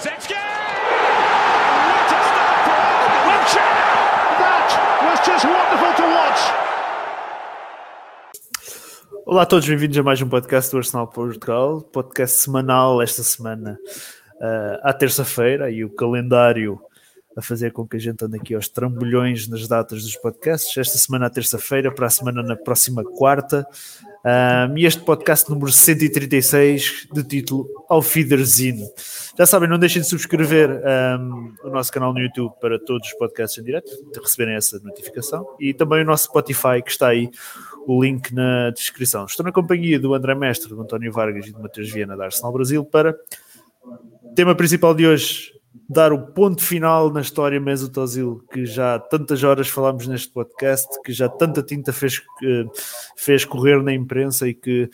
What a start for! That was just wonderful to watch. Olá a todos, bem-vindos a mais um podcast do Arsenal Portugal, podcast semanal esta semana uh, à terça-feira e o calendário a fazer com que a gente ande aqui aos trambolhões nas datas dos podcasts. Esta semana à terça-feira, para a semana na próxima quarta. Um, e este podcast número 136, de título Ao Fiderzino. Já sabem, não deixem de subscrever um, o nosso canal no YouTube para todos os podcasts em direto, de receberem essa notificação, e também o nosso Spotify, que está aí, o link na descrição. Estou na companhia do André Mestre, do António Vargas e do Matheus Viana da Arsenal Brasil para tema principal de hoje, dar o ponto final na história Mesut Ozil, que já tantas horas falámos neste podcast, que já tanta tinta fez, fez correr na imprensa e que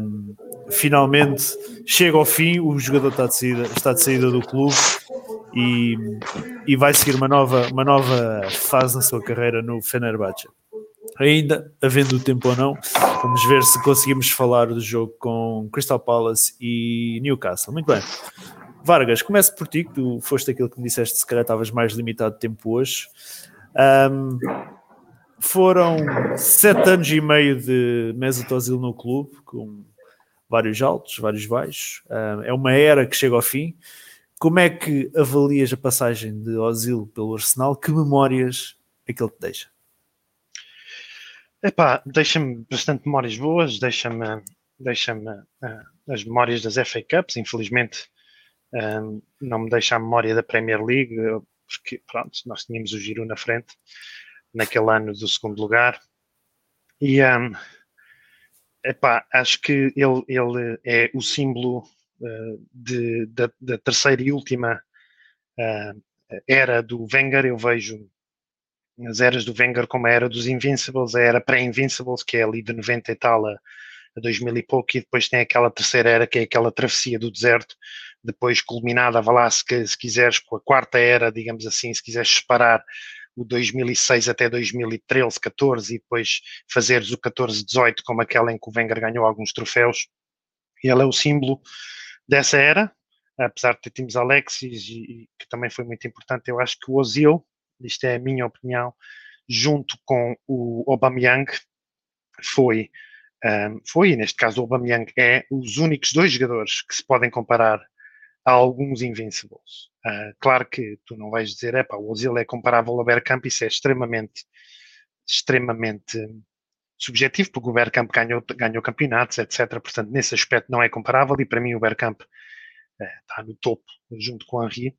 um, finalmente chega ao fim, o jogador está de saída, está de saída do clube e, e vai seguir uma nova, uma nova fase na sua carreira no Fenerbahçe. Ainda, havendo tempo ou não, vamos ver se conseguimos falar do jogo com Crystal Palace e Newcastle. Muito bem. Vargas, começo por ti, que tu foste aquilo que me disseste, se calhar estavas mais limitado de tempo hoje. Um, foram sete anos e meio de Mesut Ozil no clube, com vários altos, vários baixos. Um, é uma era que chega ao fim. Como é que avalias a passagem de Ozil pelo Arsenal? Que memórias é que ele te deixa? Epá, deixa-me bastante memórias boas, deixa-me deixa uh, as memórias das FA Cups, infelizmente não me deixa a memória da Premier League, porque pronto, nós tínhamos o Giro na frente naquele ano do segundo lugar. E um, epá, acho que ele, ele é o símbolo uh, de, da, da, terceira e última uh, era do Wenger. Eu vejo as eras do Wenger como a era dos Invincibles, a era pré-Invincibles, que é ali de 90 e tal a, a 2000 e pouco, e depois tem aquela terceira era, que é aquela travessia do deserto, depois culminada, vá lá, se, se quiseres, com a quarta era, digamos assim, se quiseres separar o 2006 até 2013, 14 e depois fazeres o 14, 18 como aquela em que o Wenger ganhou alguns troféus. Ele é o símbolo dessa era, apesar de ter times Alexis e, que também foi muito importante. Eu acho que o Ozil, isto é a minha opinião, junto com o Aubameyang, foi, um, foi, neste caso o Aubameyang é os únicos dois jogadores que se podem comparar há alguns Invincibles. Uh, claro que tu não vais dizer, é pá, o Ozil é comparável ao Bergkamp, isso é extremamente, extremamente subjetivo, porque o Bergkamp ganhou, ganhou campeonatos, etc. Portanto, nesse aspecto não é comparável e para mim o Bergkamp uh, está no topo, junto com o Henry.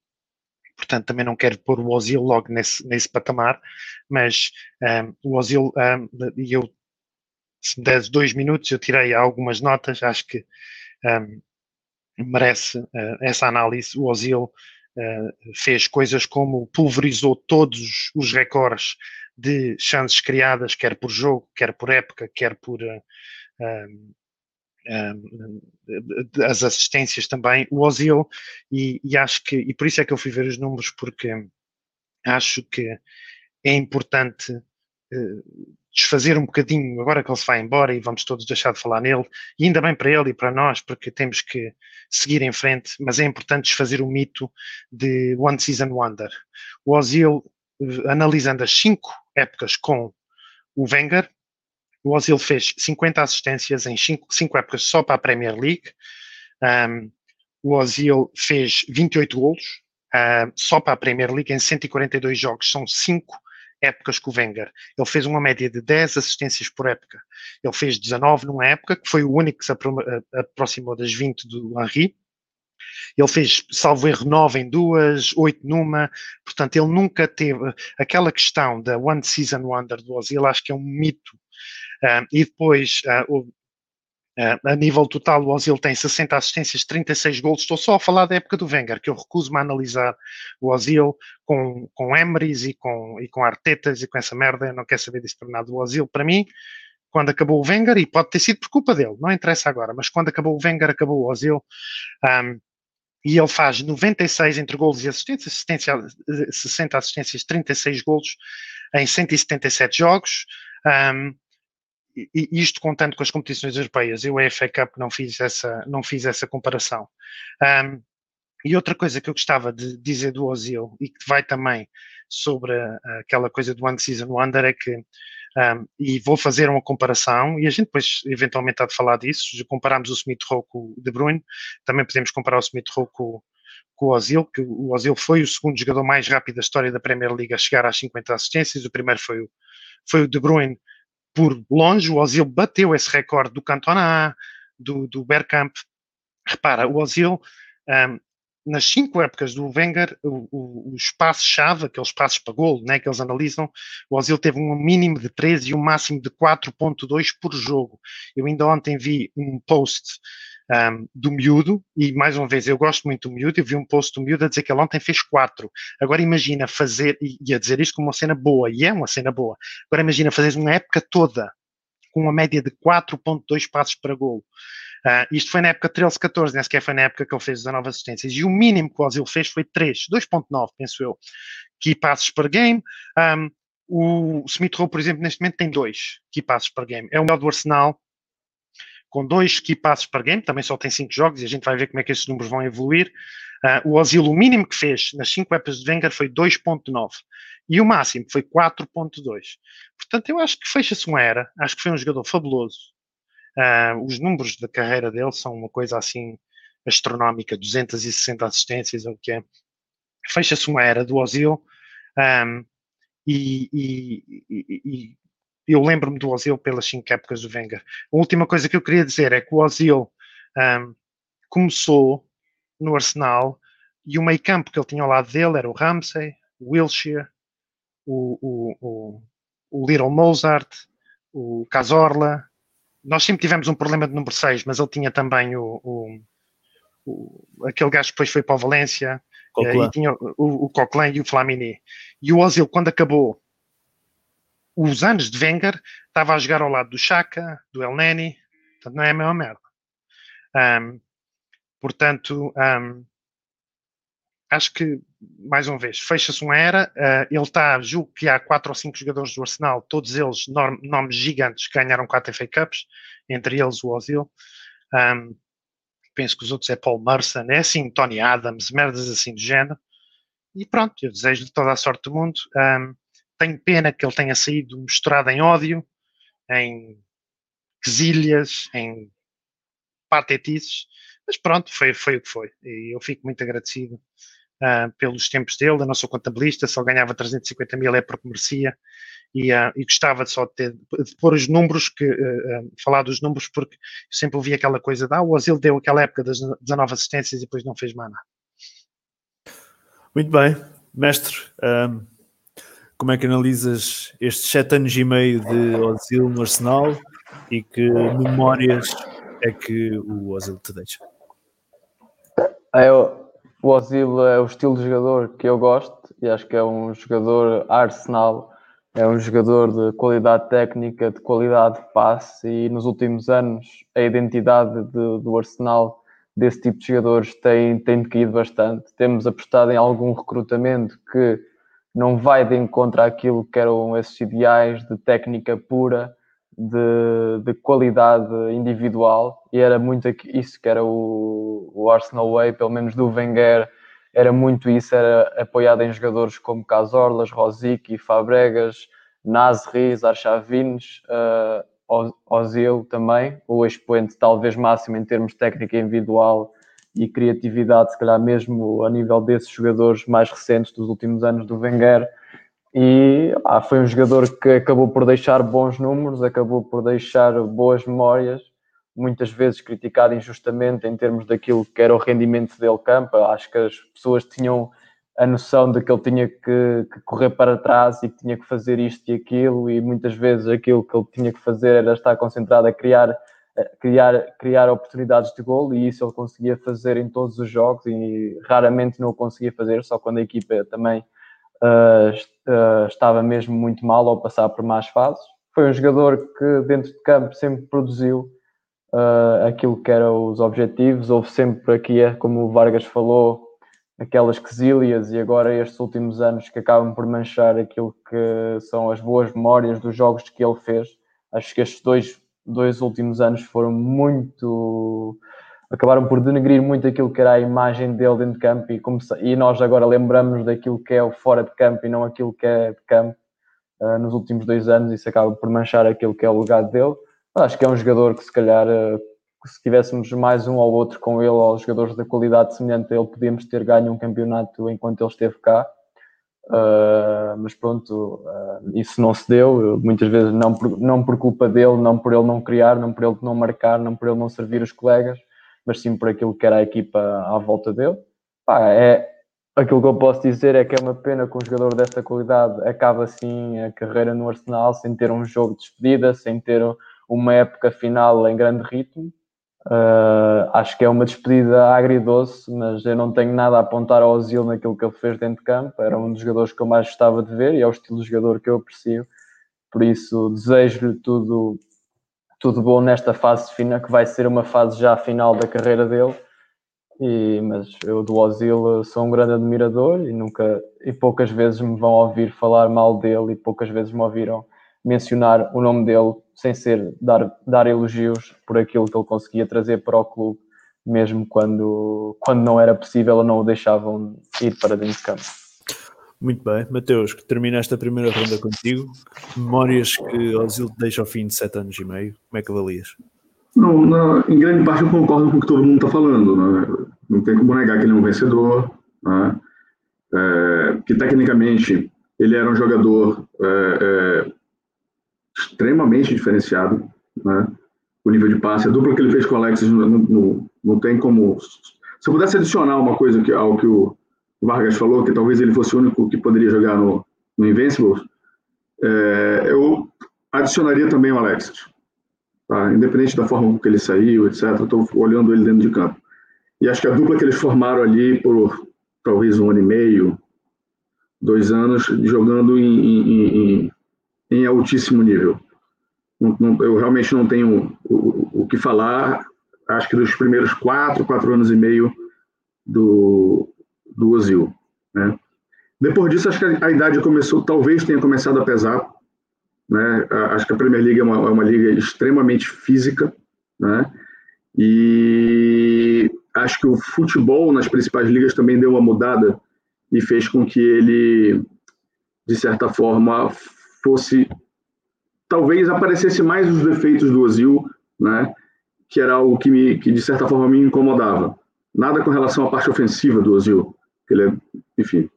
Portanto, também não quero pôr o Ozil logo nesse, nesse patamar, mas um, ah, o Ozil, e eu, se me des dois minutos, eu tirei algumas notas, acho que um, merece uh, essa análise. O Ozil uh, fez coisas como pulverizou todos os recordes de chances criadas, quer por jogo, quer por época, quer por uh, um, um, as assistências também. O Ozil, e, e acho que, e por isso é que eu fui ver os números, porque acho que é importante desfazer um bocadinho, agora que ele se vai embora e vamos todos deixar de falar nele, e ainda bem para ele e para nós, porque temos que seguir em frente, mas é importante desfazer o mito de One Season Wonder. O Ozil, eh, analisando as cinco épocas com o Wenger, o Ozil fez 50 assistências em cinco, cinco épocas só para a Premier League, um, o Ozil fez 28 golos, uh, só para a Premier League em 142 jogos, são 5 épocas com o Wenger. Ele fez uma média de 10 assistências por época. Ele fez 19 numa época, que foi o único que se aproximou das 20 do Henry. Ele fez, salvo erro, 9 em duas, 8 numa. Portanto, ele nunca teve aquela questão da One Season Wonder do Ozil, acho que é um mito. Uh, e depois, Uh, a nível total, o Ozil tem 60 assistências, 36 gols. Estou só a falar da época do Wenger, que eu recuso-me a analisar o Ozil com, com Emerys e com, e com Artetas e com essa merda. Eu não quero saber disso para nada. O Ozil, para mim, quando acabou o Wenger, e pode ter sido por culpa dele, não interessa agora, mas quando acabou o Wenger, acabou o Ozil. Um, e ele faz 96 entre golos e assistências, assistência, 60 assistências, 36 golos em 177 jogos. Um, e isto contando com as competições europeias, eu a FA Cup não fiz essa, não fiz essa comparação. Um, E outra coisa que eu gostava de dizer do Ozil e que vai também sobre uh, aquela coisa do One Season Wonder é que um, e vou fazer uma comparação, e a gente depois eventualmente há de falar disso, compararmos o Smith Rowe com o De Bruyne, também podemos comparar o Smith Rowe com, com o Ozil, que o Ozil foi o segundo jogador mais rápido da história da Premier League a chegar às 50 assistências, o primeiro foi o, foi o De Bruyne por longe, o Ozil bateu esse recorde do Cantona, do, do Bergkamp. Repara, o Ozil um, nas cinco épocas do Wenger, o, o, o espaço-chave, aqueles passos para golo né, que eles analisam, o Ozil teve um mínimo de 13 e um máximo de 4.2 por jogo. Eu ainda ontem vi um post um, do miúdo, e mais uma vez, eu gosto muito do miúdo, eu vi um post do miúdo a dizer que ele ontem fez 4. Agora imagina fazer, e a dizer isto como uma cena boa, e é uma cena boa, agora imagina fazer uma época toda com uma média de 4.2 passos para golo. Uh, isto foi na época 13-14, nem sequer foi na época que ele fez 19 assistências. E o mínimo que o Ozil fez foi 3, 2.9, penso eu. Key passes per game. Um, o Smith Rowe, por exemplo, neste momento tem 2 key passes per game. É o melhor do Arsenal, com 2 key passes per game. Também só tem 5 jogos e a gente vai ver como é que esses números vão evoluir. Uh, o Ozil, o mínimo que fez nas 5 épocas de Wenger foi 2.9 e o máximo foi 4.2. Portanto, eu acho que fecha-se uma era. Acho que foi um jogador fabuloso. Uh, os números da carreira dele são uma coisa assim astronómica, 260 assistências, o que é. Fecha-se uma era do Ozil um, e, e, e, e, eu lembro-me do Ozil pelas cinco épocas do Wenger. A última coisa que eu queria dizer é que o Ozil um, começou no Arsenal e o meio campo que ele tinha ao lado dele era o Ramsey, o Wilshere, o, o, o, o Little Mozart, o Cazorla, nós sempre tivemos um problema de número 6, mas ele tinha também o, o, o aquele gajo que depois foi para o Valência, eh, e tinha o, o Coquelin e o Flamini. E o Ozil, quando acabou os anos de Wenger, estava a jogar ao lado do Chaka, do El Neni, portanto não é a mesma merda. Um, portanto, um, acho que, mais uma vez, fecha-se uma era. Uh, ele está, julgo que há quatro ou cinco jogadores do Arsenal, todos eles nomes gigantes ganharam quatro FA Cups, entre eles o Ozil. Um, penso que os outros é Paul Merson, é assim, Tony Adams, merdas assim do género. E pronto, eu desejo-lhe toda a sorte do mundo. Um, tenho pena que ele tenha saído misturado em ódio, em quesilhas, em patetices, mas pronto, foi, foi o que foi. E eu fico muito agradecido uh, pelos tempos dele. Eu não sou contabilista, só ganhava 350 mil é porque merecia. E, uh, e gostava só de, ter, de pôr os números, que, uh, falar dos números, porque sempre ouvi aquela coisa de ah, o Asilo deu aquela época das 19 assistências e depois não fez mais nada. Muito bem, mestre. Um, como é que analisas estes sete anos e meio de Ozil no Arsenal e que memórias é que o Ozil te deixa? Eu, o Ozil é o estilo de jogador que eu gosto e acho que é um jogador Arsenal, é um jogador de qualidade técnica, de qualidade de passe e nos últimos anos a identidade de, do Arsenal desse tipo de jogadores tem, tem decaído bastante. Temos apostado em algum recrutamento que não vai de encontro àquilo que eram esses ideais de técnica pura, de, de qualidade individual e era muito isso que era o, o Arsenal Way, pelo menos do Wenger, era muito isso, era apoiado em jogadores como Casorlas, Rosic, Fabregas, Nasri, Arshavins, uh, Ozil também, o expoente talvez máximo em termos de técnica individual e criatividade, se calhar mesmo a nível desses jogadores mais recentes dos últimos anos do Wenger, e ah, foi um jogador que acabou por deixar bons números, acabou por deixar boas memórias, muitas vezes criticado injustamente em termos daquilo que era o rendimento dele campo. Acho que as pessoas tinham a noção de que ele tinha que, que, correr para trás e que tinha que fazer isto e aquilo, e muitas vezes aquilo que ele tinha que fazer era estar concentrado a criar, criar, criar oportunidades de gol, e isso ele conseguia fazer em todos os jogos, e raramente não o conseguia fazer, só quando a equipa também uh, estava mesmo muito mal ao passar por más fases. Foi um jogador que dentro de campo sempre produziu uh, aquilo que eram os objetivos. Houve sempre aqui, é como o Vargas falou, aquelas quesilhas e agora estes últimos anos que acabam por manchar aquilo que são as boas memórias dos jogos que ele fez. Acho que estes dois, dois últimos anos foram muito acabaram por denegrir muito aquilo que era a imagem dele dentro de campo e, e nós agora lembramos daquilo que é o fora de campo e não aquilo que é de campo uh, nos últimos dois anos, isso acaba por manchar aquilo que é o legado dele. Acho que é um jogador que se calhar uh, se tivéssemos mais um ou outro com ele ou jogadores da qualidade semelhante a ele, podíamos ter ganho um campeonato enquanto ele esteve cá. Uh, mas pronto, uh, isso não se deu, muitas vezes não por, não por culpa dele, não por ele não criar, não por ele não marcar, não por ele não servir os colegas, mas sim por aquilo que era a equipa à volta dele. Pá, é, aquilo que eu posso dizer é que é uma pena que um jogador desta qualidade acaba assim a carreira no Arsenal sem ter um jogo de despedida, sem ter uma época final em grande ritmo. Uh, acho que é uma despedida agridoce, mas eu não tenho nada a apontar ao Ozil naquilo que ele fez dentro de campo. Era um dos jogadores que eu mais gostava de ver e é o estilo de jogador que eu aprecio. Por isso, desejo-lhe tudo, tudo bom nesta fase final, que vai ser uma fase já final da carreira dele. E, mas eu do Ozil sou um grande admirador e nunca e poucas vezes me vão ouvir falar mal dele e poucas vezes me ouviram mencionar o nome dele sem ser dar, dar elogios por aquilo que ele conseguia trazer para o clube, mesmo quando, quando não era possível ou não o deixavam ir para dentro de campo. Muito bem, Mateus, que termina esta primeira ronda contigo. Memórias que Ozil deixa ao fim de sete anos e meio, como é que avalias? Não, não, em grande parte eu concordo com o que todo mundo está falando. Né? Não tem como negar que ele é um vencedor, né? é, que tecnicamente ele era um jogador é, é, extremamente diferenciado, né? O nível de passe, a dupla que ele fez com o Alexis não, não, não tem como. Se eu pudesse adicionar uma coisa que, ao que o Vargas falou, que talvez ele fosse o único que poderia jogar no, no Invincibles, é, eu adicionaria também o Alexis. Tá? Independente da forma como ele saiu, etc., estou olhando ele dentro de campo. E acho que a dupla que eles formaram ali por talvez um ano e meio, dois anos, jogando em, em, em em altíssimo nível. Eu realmente não tenho o, o, que falar, acho que dos primeiros quatro, quatro anos e meio do, do Ozil. Né? Depois disso, acho que a, a, idade começou, talvez tenha começado a pesar. Né? Acho que a Premier League é uma, é uma liga extremamente física, né? E acho que o futebol nas principais ligas também deu uma mudada e fez com que ele, de certa forma, fosse talvez aparecesse mais os defeitos do Ozil, né? Que era algo que me, que de certa forma me incomodava. Nada com relação à parte ofensiva do Ozil, que ele é, enfim,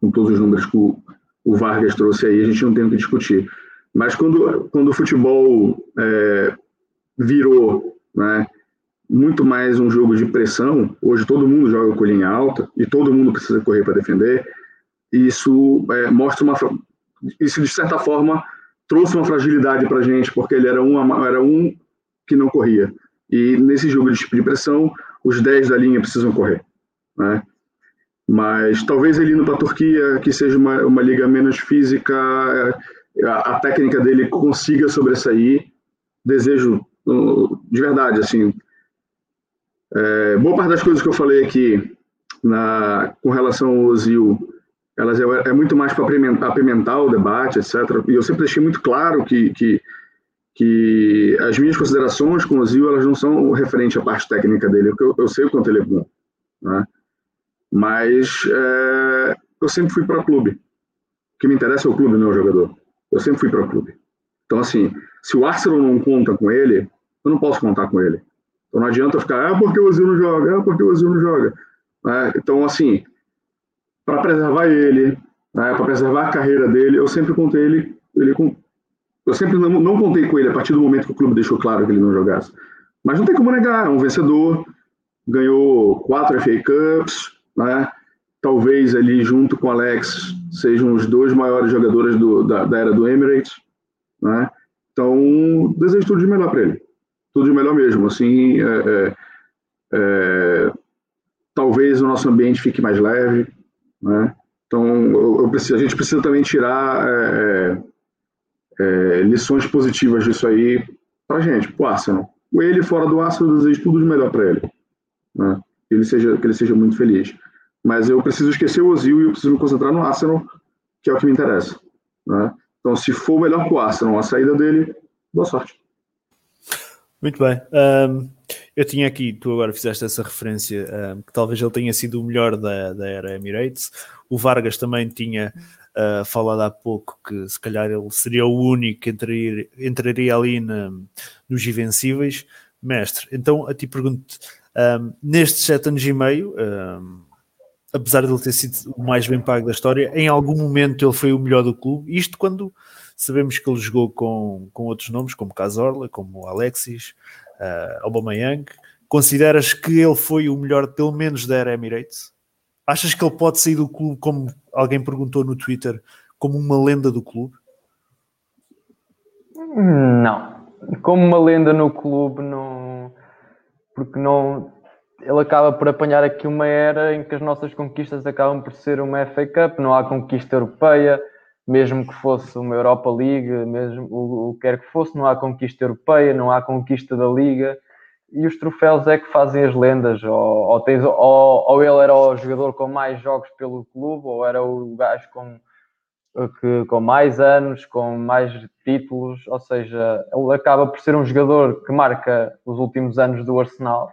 com todos os números que o, o Vargas trouxe aí, a gente não tem o que discutir. Mas quando, quando o futebol é, virou, né? Muito mais um jogo de pressão. Hoje todo mundo joga com linha alta e todo mundo precisa correr para defender. Isso é, mostra uma, isso de certa forma trouxe uma fragilidade para a gente, porque ele era um, era um que não corria. E nesse jogo de pressão, os 10 da linha precisam correr. Né? Mas talvez ele indo para a Turquia, que seja uma, uma liga menos física, é, a, a técnica dele consiga sobressair. Desejo, de verdade, assim. É, boa parte das coisas que eu falei aqui na, com relação ao Ozil elas é, é muito mais para apimentar o debate, etc. E eu sempre deixei muito claro que, que, que as minhas considerações com o Zio, elas não são referente à parte técnica dele, porque eu, eu sei o quanto ele é bom. Né? Mas é, eu sempre fui para o clube. O que me interessa é o clube, não é o jogador. Eu sempre fui para o clube. Então, assim, se o Arsenal não conta com ele, eu não posso contar com ele. Então não adianta ficar, ah, porque o Ozil não joga, ah, porque o Ozil não joga. É, então, assim, para preservar ele, né, para preservar a carreira dele, eu sempre contei ele, ele com, eu sempre não, não, contei com ele a partir do momento que o clube deixou claro que ele não jogasse. Mas não tem como negar, é um vencedor, ganhou quatro FA Cups, né? talvez ali junto com o Alex sejam os dois maiores jogadores do, da, da, era do Emirates, né? Então desejo tudo de melhor para ele, tudo de melhor mesmo. Assim, é, é, é, talvez o nosso ambiente fique mais leve, né? Então, eu, eu preciso, a gente precisa também tirar é, é, é lições positivas disso aí para a gente, para o Arsenal. Ele fora do Arsenal, eu desejo tudo de melhor para ele. Né? Que, ele seja, que ele seja muito feliz. Mas eu preciso esquecer o Ozil e eu preciso me concentrar no Arsenal, que é o que me interessa. Né? Então, se for melhor para o Arsenal a saída dele, boa sorte. Muito bem. Um, Eu tinha aqui, tu agora fizeste essa referência, um, que talvez ele tenha sido o melhor da, da era Emirates. O Vargas também tinha uh, falado há pouco que se calhar ele seria o único que entraria, entraria ali na, nos Invencíveis. Mestre, então a ti pergunto, um, nestes sete anos e meio, um, apesar de ele ter sido o mais bem pago da história, em algum momento ele foi o melhor do clube. Isto quando sabemos que ele jogou com, com outros nomes, como Casorla, como Alexis, uh, Aubameyang. Consideras que ele foi o melhor, pelo menos, da era Emirates? Achas que ele pode sair do clube, como alguém perguntou no Twitter, como uma lenda do clube? Não. Como uma lenda no clube, não. Porque não ele acaba por apanhar aqui uma era em que as nossas conquistas acabam por ser uma FA Cup, não há conquista europeia, mesmo que fosse uma Europa League, mesmo o, o que quer que fosse, não há conquista europeia, não há conquista da Liga, e os troféus é que fazem as lendas, ou, ou, tens, ou, ou ele era o jogador com mais jogos pelo clube, ou era o gajo com, que, com mais anos, com mais títulos, ou seja, ele acaba por ser um jogador que marca os últimos anos do Arsenal,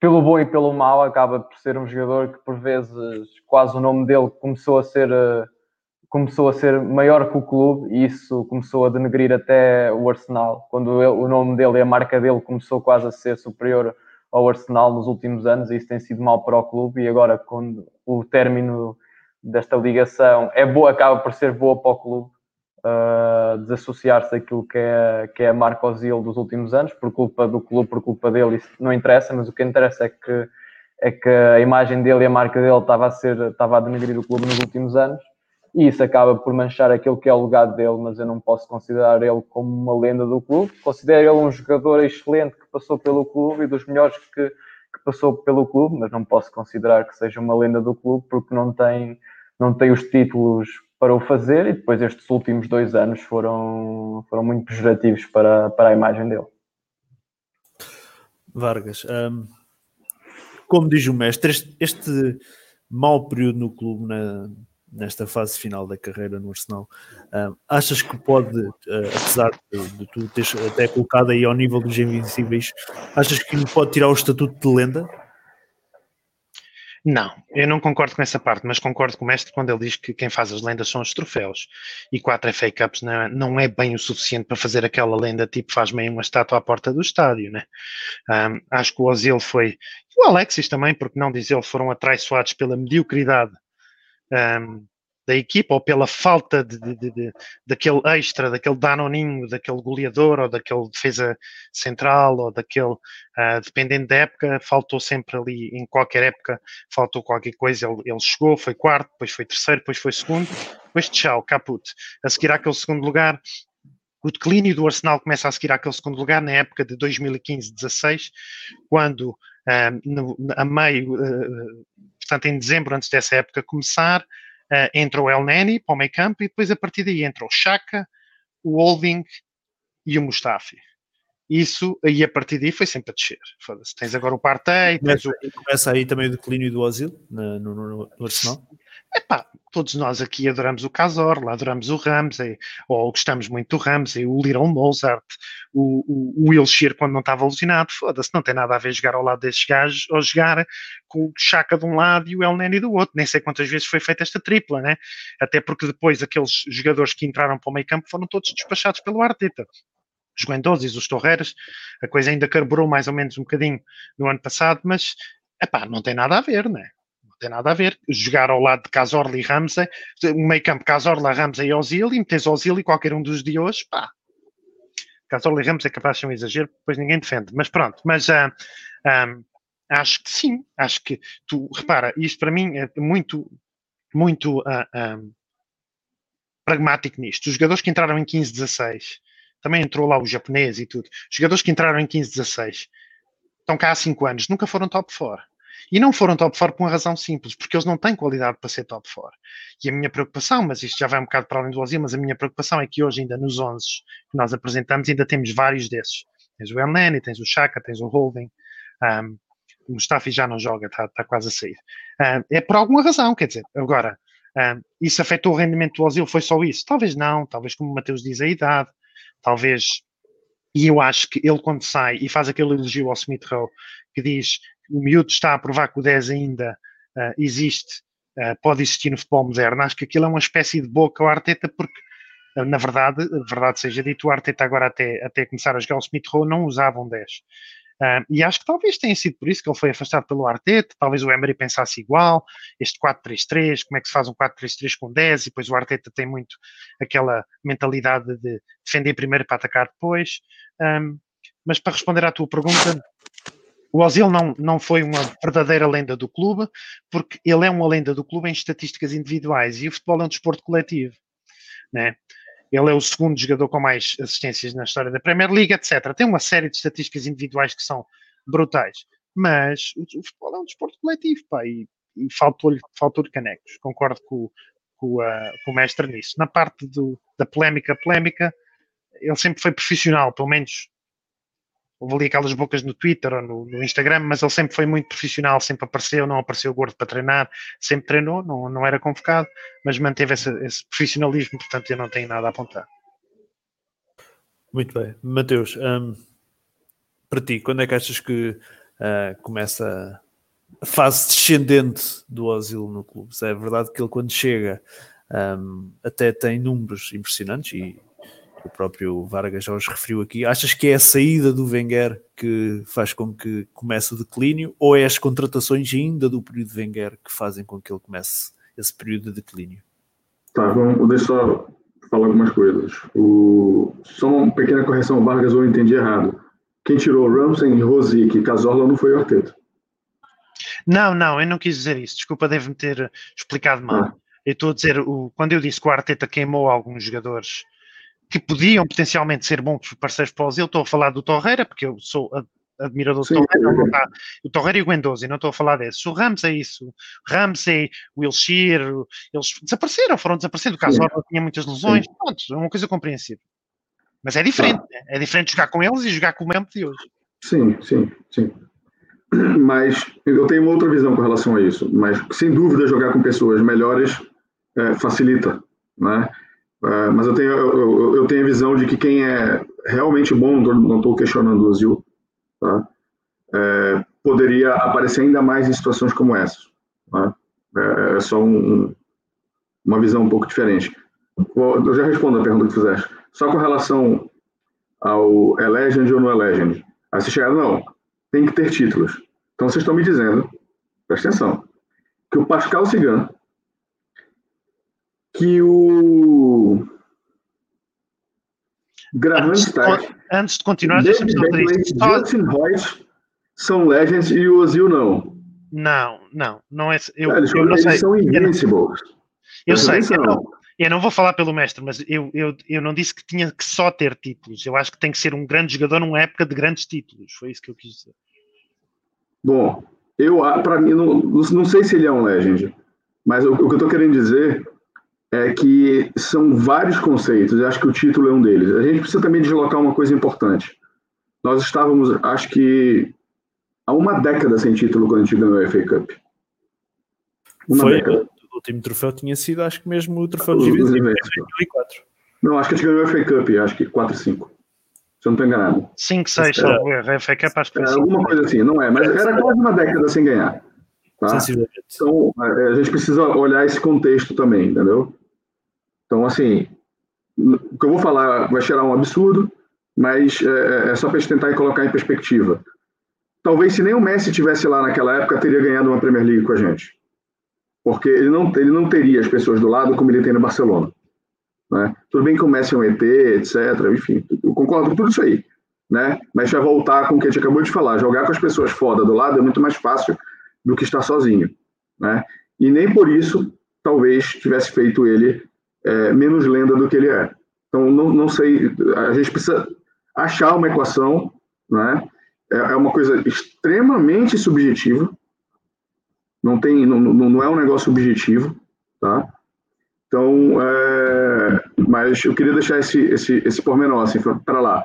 pelo bom e pelo mau, acaba por ser um jogador que por vezes quase o nome dele começou a ser eh, começou a ser maior que o clube e isso começou a denegrir até o Arsenal, quando ele, o nome dele e a marca dele começou quase a ser superior ao Arsenal nos últimos anos e isso tem sido mal para o clube. E agora quando o término desta ligação é boa, acaba por ser boa para o clube uh, desassociar-se daquilo que é, que é a marca Ozil dos últimos anos, por culpa do clube, por culpa dele, isso não interessa, mas o que interessa é que, é que a imagem dele e a marca dele estava a, ser, estava a denegrir o clube nos últimos anos e isso acaba por manchar aquilo que é o legado dele, mas eu não posso considerar ele como uma lenda do clube. Considero ele um jogador excelente que passou pelo clube e dos melhores que, que passou pelo clube, mas não posso considerar que seja uma lenda do clube porque não tem, não tem os títulos para o fazer e depois estes últimos dois anos foram, foram muito pejorativos para, para a imagem dele. Vargas, um, como diz o mestre, este, este mau período no clube na, nesta fase final da carreira no Arsenal, achas que pode, uh, apesar de, de, tu teres até colocado aí ao nível dos invencíveis, achas que lhe pode tirar o estatuto de lenda? Não, eu não concordo com essa parte, mas concordo com o mestre quando ele diz que quem faz as lendas são os troféus. E quatro FA Cups não é, não é bem o suficiente para fazer aquela lenda, tipo faz meio uma estátua à porta do estádio, né? Um, acho que o Ozil foi, o Alexis também, porque não dizer, foram atraiçoados pela mediocridade um, da equipa ou pela falta de, de, de, daquele extra, daquele danoninho, daquele goleador ou daquele defesa central ou daquele, uh, dependendo da época, faltou sempre ali, em qualquer época, faltou qualquer coisa. Ele, ele chegou, foi quarto, depois foi terceiro, depois foi segundo, depois tchau, caput. A seguir àquele segundo lugar, o declínio do Arsenal começa a seguir àquele segundo lugar na época de 2015-16, quando uh, no, a meio, uh, portanto em dezembro antes dessa época começar, uh, entra o El Neni para o meio campo e depois a partir daí entra o Chaka, o Holding e o Mustafi. Isso, aí a partir daí foi sempre a descer. Tens agora o Partey. Começa, o... começa aí também o declínio do Osil no, no, no Arsenal? Epá, todos nós aqui adoramos o Cazorla, adoramos o Ramsey, ou gostamos muito do Ramsey, o Little Mozart, o, o, o Wilshire quando não estava alucinado, foda-se, não tem nada a ver jogar ao lado destes gajos ou jogar com o Chaka de um lado e o El Neni do outro. Nem sei quantas vezes foi feita esta tripla, né? Até porque depois aqueles jogadores que entraram para o meio campo foram todos despachados pelo Arteta os Guendouzi, os Torreiras, a coisa ainda carburou mais ou menos um bocadinho no ano passado, mas epá, não tem nada a ver, né? Tem nada a ver. Jogar ao lado de Cazorla e Ramsey, meio campo Cazorla, Ramsey e Ozil, e metes Ozil e qualquer um dos de hoje, pá. Cazorla e Ramsey é capaz de ser um exagero, depois ninguém defende. Mas pronto, mas uh, ah, um, ah, acho que sim, acho que tu, repara, isto para mim é muito, muito uh, ah, um, pragmático nisto. Os jogadores que entraram em 15-16, também entrou lá o japonês e tudo, os jogadores que entraram em 15-16 estão cá há 5 anos, nunca foram top 4 e não foram top 4 por uma razão simples, porque eles não têm qualidade para ser top 4. E a minha preocupação, mas isto já vai um bocado para além do Ozil, mas a minha preocupação é que hoje ainda nos 11 que nós apresentamos ainda temos vários desses. Tens o El Neni, tens o Chaka, tens o Holding, um, o Mustafi já não joga, está tá quase a sair. Um, é por alguma razão, quer dizer, agora, um, isso afetou o rendimento do Ozil, foi só isso? Talvez não, talvez como o Mateus diz, a idade, talvez e eu acho que ele, quando sai e faz aquele elogio ao Smith Rowe, que diz o miúdo está a provar que o 10 ainda uh, existe, uh, pode existir no futebol moderno, acho que aquilo é uma espécie de boca ao Arteta, porque na verdade, verdade seja dito, o Arteta agora até, até começar a jogar o Smith Rowe não usava um 10. Uh, e acho que talvez tenha sido por isso que ele foi afastado pelo Arteta, talvez o Emery pensasse igual, este 4-3-3, como é que se faz um 4-3-3 com 10, e depois o Arteta tem muito aquela mentalidade de defender primeiro para atacar depois. Um, mas para responder à tua pergunta, o Ozil não, não foi uma verdadeira lenda do clube, porque ele é uma lenda do clube em estatísticas individuais, e o futebol é um desporto coletivo. Né? Ele é o segundo jogador com mais assistências na história da Premier League, etc. Tem uma série de estatísticas individuais que são brutais. Mas o, futebol é um desporto coletivo, pá, e, e faltou-lhe faltou canecos. Concordo com, com, a, com, o mestre nisso. Na parte do, da polémica, polémica, ele sempre foi profissional, pelo menos houve ali aquelas bocas no Twitter ou no, no, Instagram, mas ele sempre foi muito profissional, sempre apareceu, não apareceu gordo para treinar, sempre treinou, não, não era convocado, mas manteve esse, esse profissionalismo, portanto eu não tenho nada a apontar. Muito bem. Mateus, um, para ti, quando é que achas que uh, começa a fase descendente do Osil no clube? É verdade que ele quando chega um, até tem números impressionantes e o próprio Vargas já os referiu aqui. Achas que é a saída do Wenger que faz com que comece o declínio ou é as contratações ainda do período de Wenger que fazem com que ele comece esse período de declínio? Tá, vamos, deixa só falar algumas coisas. O, só uma pequena correção, Vargas, eu entendi errado. Quem tirou Ramsey, Rosic e Cazorla não foi o Arteta. Não, não, eu não quis dizer isso. Desculpa, deve-me ter explicado mal. Ah. Eu estou a dizer, o, quando eu disse que o Arteta queimou alguns jogadores que podiam potencialmente ser bons parceiros para o Brasil. Estou a falar do Torreira, porque eu sou admirador do Torreira. Não está, o Torreira e o Guendouzi, não estou a falar desse. O Ramos é isso. Ramsey, o Wilshire, eles desapareceram, foram desaparecendo. O caso tinha muitas lesões. Sim. Pronto, é uma coisa compreensível. Mas é diferente. Ah. É diferente jogar com eles e jogar com o mesmo de hoje. Sim, sim, sim. Mas eu tenho uma outra visão com relação a isso. Mas sem dúvida jogar com pessoas melhores é, facilita, né? Uh, mas eu tenho, eu, eu, tenho a visão de que quem é realmente bom, não estou questionando o Ozil, tá? É, poderia aparecer ainda mais em situações como essa. Tá? É, é, só um, uma visão um pouco diferente. Eu já respondo a pergunta que fizeste. Só com relação ao é Legend ou não é Legend. Aí você chega, não, tem que ter títulos. Então vocês estão me dizendo, presta atenção, que o Pascal Cigano que o Graham antes, Stack, antes de continuar, só Justin Royce são Legends e o Ozil não. Não, não, não é. Eu, eles, eu não eles sei. são Invincibles. Eu, sei, eu não, eu não, vou falar pelo mestre, mas eu, eu, eu não disse que tinha que só ter títulos. Eu acho que tem que ser um grande jogador numa época de grandes títulos. Foi isso que eu quis dizer. Bom, eu para mim não, não sei se ele é um Legend, mas o, o que eu estou querendo dizer é que são vários conceitos, acho que o título é um deles. A gente precisa também deslocar uma coisa importante. Nós estávamos, acho que, há uma década sem título quando a gente ganhou a FA Cup. Uma Foi, década. o último troféu tinha sido, acho que mesmo o troféu de divisão em 2004. Não, acho que a gente ganhou a FA Cup, acho que 4 5. Se eu não estou enganado. 5, 6, salvo erro. Cup acho que é, Alguma coisa assim, não é, mas era quase uma década sem ganhar. Tá? Então, a gente precisa olhar esse contexto também, entendeu? Então, assim, o que eu vou falar vai cheirar um absurdo, mas é, é só para tentar colocar em perspectiva. Talvez se nem o Messi tivesse lá naquela época, teria ganhado uma Premier League com a gente. Porque ele não, ele não teria as pessoas do lado como ele tem no Barcelona. Né? Tudo bem que o Messi é um ET, etc. Enfim, eu concordo com tudo isso aí. Né? Mas vai voltar com o que a gente acabou de falar. Jogar com as pessoas foda do lado é muito mais fácil do que estar sozinho. Né? E nem por isso, talvez, tivesse feito ele é, menos lenda do que ele é. Então, não, não sei, a gente precisa achar uma equação, né? é, é uma coisa extremamente subjetiva, não, tem, não, não é um negócio objetivo, tá? Então, é, mas eu queria deixar esse, esse, esse pormenor, assim, para lá.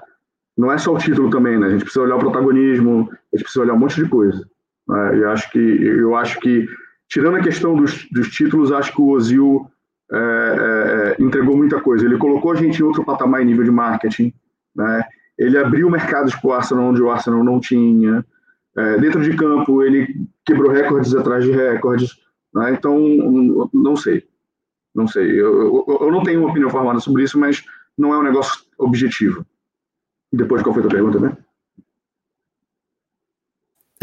Não é só o título também, né? A gente precisa olhar o protagonismo, a gente precisa olhar um monte de coisa. Né? Eu acho que, eu acho que tirando a questão dos, dos títulos, acho que o Ozil é, é, entregou muita coisa. Ele colocou a gente em outro patamar em nível de marketing, né? ele abriu mercados para o Arsenal onde o Arsenal não tinha. É, dentro de campo, ele quebrou recordes atrás de recordes. Né? Então, não sei. Não sei. Eu, eu, eu, não tenho uma opinião formada sobre isso, mas não é um negócio objetivo. Depois, qual foi a tua pergunta, né?